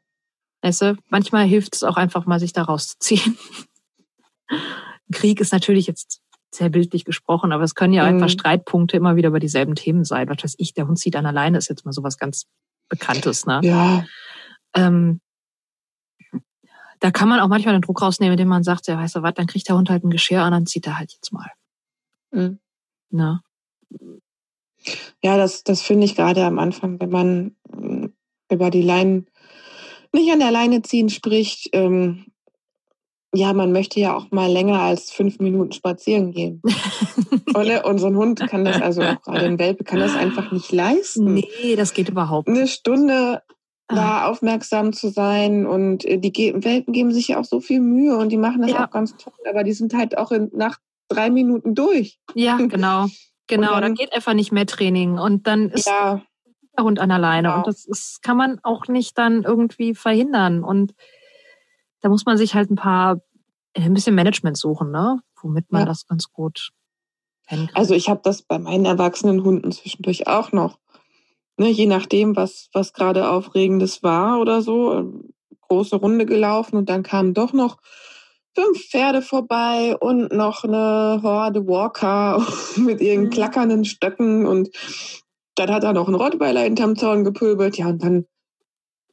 S1: Weißt du, manchmal hilft es auch einfach mal, sich da rauszuziehen. <laughs> Krieg ist natürlich jetzt sehr bildlich gesprochen, aber es können ja mhm. einfach Streitpunkte immer wieder über dieselben Themen sein. Was weiß ich, der Hund zieht an alleine, ist jetzt mal sowas ganz Bekanntes, ne?
S2: Ja.
S1: Ähm, da kann man auch manchmal den Druck rausnehmen, indem man sagt, ja, weißt du was, dann kriegt der Hund halt ein Geschirr an, dann zieht er halt jetzt mal.
S2: Mhm.
S1: Ne?
S2: Ja, das, das finde ich gerade am Anfang, wenn man mm, über die Leinen, nicht an der Leine ziehen spricht, ähm, ja, man möchte ja auch mal länger als fünf Minuten spazieren gehen. und, ne, und so ein Hund kann das, also auch gerade ein Welpe, kann das einfach nicht leisten.
S1: Nee, das geht überhaupt
S2: nicht. Eine Stunde da ah. aufmerksam zu sein und äh, die Welpen geben sich ja auch so viel Mühe und die machen das ja. auch ganz toll, aber die sind halt auch in, nach drei Minuten durch.
S1: Ja, <laughs> genau. Genau, dann, dann, geht einfach nicht mehr Training und dann ist
S2: ja.
S1: der Hund an alleine genau. und das ist, kann man auch nicht dann irgendwie verhindern und da muss man sich halt ein paar, äh, ein bisschen Management suchen, ne? Womit man ja. das ganz gut
S2: hinkriegt. Also ich habe das bei meinen erwachsenen Hunden zwischendurch auch noch. Ne, je nachdem, was, was gerade Aufregendes war oder so, ähm, große Runde gelaufen und dann kamen doch noch fünf Pferde vorbei und noch eine Horde Walker <laughs> mit ihren mhm. klackernden Stöcken und dann hat er noch ein Rottweiler hinterm Zaun gepöbelt. Ja, und dann,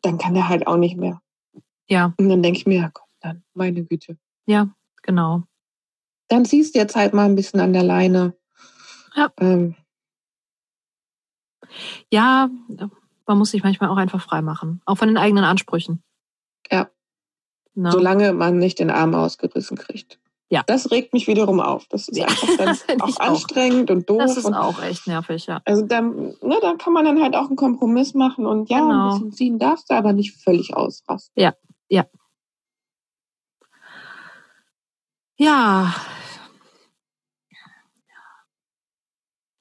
S2: dann kann er halt auch nicht mehr.
S1: Ja.
S2: Und dann denke ich mir, ja komm, dann, meine Güte.
S1: Ja, genau.
S2: Dann ziehst du jetzt halt mal ein bisschen an der Leine.
S1: Ja. Ähm. Ja, man muss sich manchmal auch einfach frei machen. Auch von den eigenen Ansprüchen.
S2: Ja. No. Solange man nicht den Arm ausgerissen kriegt.
S1: Ja.
S2: Das regt mich wiederum auf. Das ist einfach dann <laughs> auch anstrengend und doof.
S1: Das ist
S2: und,
S1: auch echt nervig, ja.
S2: Also dann, ne, da kann man dann halt auch einen Kompromiss machen und ja, genau. ein bisschen ziehen darfst du, aber nicht völlig ausrasten.
S1: Ja, ja. Ja.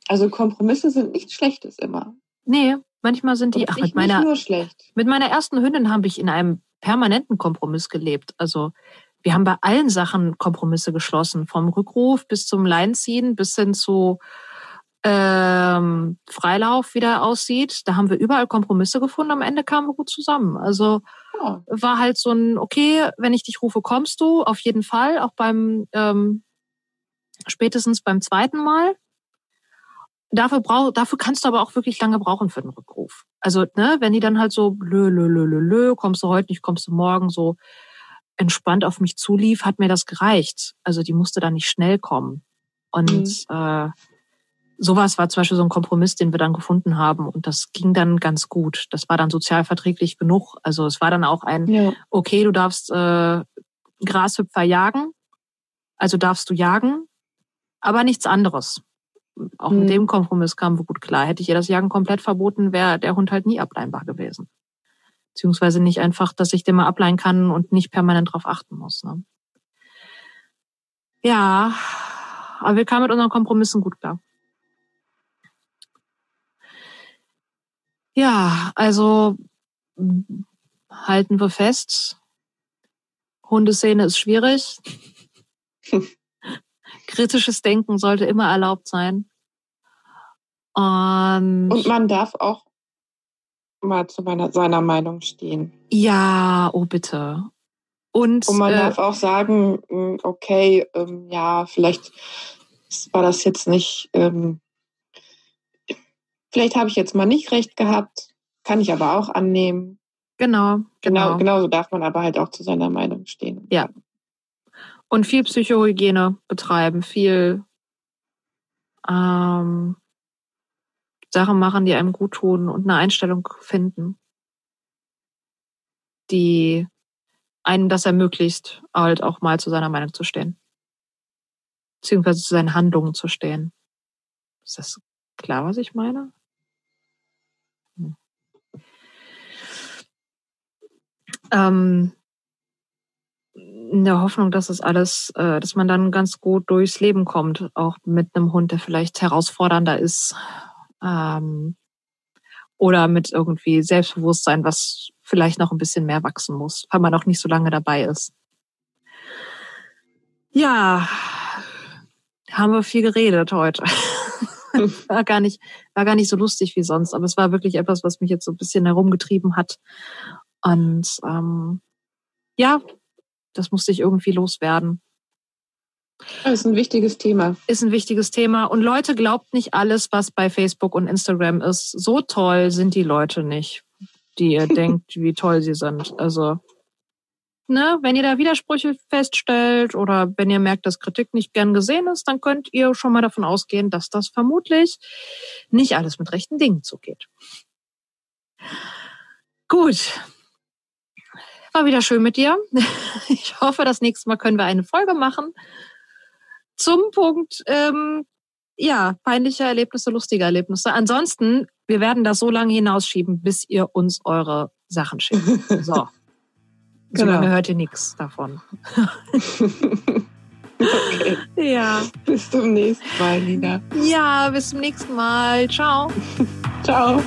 S2: Also Kompromisse sind nichts Schlechtes immer.
S1: Nee, manchmal sind die.
S2: ach, mit meiner, nur schlecht.
S1: mit meiner ersten Hündin habe ich in einem permanenten Kompromiss gelebt. Also wir haben bei allen Sachen Kompromisse geschlossen, vom Rückruf bis zum Leinziehen bis hin zu ähm, Freilauf wieder aussieht. Da haben wir überall Kompromisse gefunden. Am Ende kamen wir gut zusammen. Also ja. war halt so ein, okay, wenn ich dich rufe, kommst du, auf jeden Fall, auch beim ähm, spätestens beim zweiten Mal. Dafür, brauch, dafür kannst du aber auch wirklich lange brauchen für den Rückruf. Also, ne, wenn die dann halt so, lö, lö, lö, lö, lö, kommst du heute nicht, kommst du morgen, so entspannt auf mich zulief, hat mir das gereicht. Also die musste dann nicht schnell kommen. Und mhm. äh, sowas war zum Beispiel so ein Kompromiss, den wir dann gefunden haben. Und das ging dann ganz gut. Das war dann sozialverträglich genug. Also es war dann auch ein, ja. okay, du darfst äh, Grashüpfer jagen. Also darfst du jagen, aber nichts anderes. Auch mhm. mit dem Kompromiss kamen wir gut klar. Hätte ich ihr das Jagen komplett verboten, wäre der Hund halt nie ableinbar gewesen. Beziehungsweise nicht einfach, dass ich den mal ableihen kann und nicht permanent drauf achten muss. Ne? Ja, aber wir kamen mit unseren Kompromissen gut klar. Ja, also halten wir fest. Hundeszene ist schwierig. <laughs> Kritisches Denken sollte immer erlaubt sein. Und,
S2: Und man darf auch mal zu meiner, seiner Meinung stehen.
S1: Ja, oh bitte. Und,
S2: Und man äh, darf auch sagen, hm, okay, ähm, ja, vielleicht war das jetzt nicht ähm, vielleicht habe ich jetzt mal nicht recht gehabt. kann ich aber auch annehmen.
S1: Genau,
S2: Genau,
S1: genau.
S2: genauso darf man aber halt auch zu seiner Meinung stehen.
S1: Ja. Und viel Psychohygiene betreiben, viel ähm, Sachen machen, die einem gut tun und eine Einstellung finden, die einen das ermöglicht, halt auch mal zu seiner Meinung zu stehen. Beziehungsweise zu seinen Handlungen zu stehen. Ist das klar, was ich meine? Ähm, in der Hoffnung, dass es alles, äh, dass man dann ganz gut durchs Leben kommt, auch mit einem Hund, der vielleicht herausfordernder ist. Ähm, oder mit irgendwie Selbstbewusstsein, was vielleicht noch ein bisschen mehr wachsen muss, weil man auch nicht so lange dabei ist. Ja, haben wir viel geredet heute. <laughs> war gar nicht, war gar nicht so lustig wie sonst, aber es war wirklich etwas, was mich jetzt so ein bisschen herumgetrieben hat. Und ähm, ja, das musste ich irgendwie loswerden.
S2: Das ist ein wichtiges Thema.
S1: Ist ein wichtiges Thema. Und Leute, glaubt nicht alles, was bei Facebook und Instagram ist. So toll sind die Leute nicht, die ihr <laughs> denkt, wie toll sie sind. Also, ne, wenn ihr da Widersprüche feststellt oder wenn ihr merkt, dass Kritik nicht gern gesehen ist, dann könnt ihr schon mal davon ausgehen, dass das vermutlich nicht alles mit rechten Dingen zugeht. Gut. War wieder schön mit dir. <laughs> Ich hoffe, das nächste Mal können wir eine Folge machen zum Punkt, ähm, ja, peinliche Erlebnisse, lustige Erlebnisse. Ansonsten, wir werden das so lange hinausschieben, bis ihr uns eure Sachen schickt. <laughs> So. So
S2: Genau.
S1: lange hört ihr nichts davon.
S2: okay.
S1: Ja.
S2: Bis zum nächsten Mal, Nina.
S1: Ja, bis zum nächsten Mal. Ciao. <laughs>
S2: Ciao.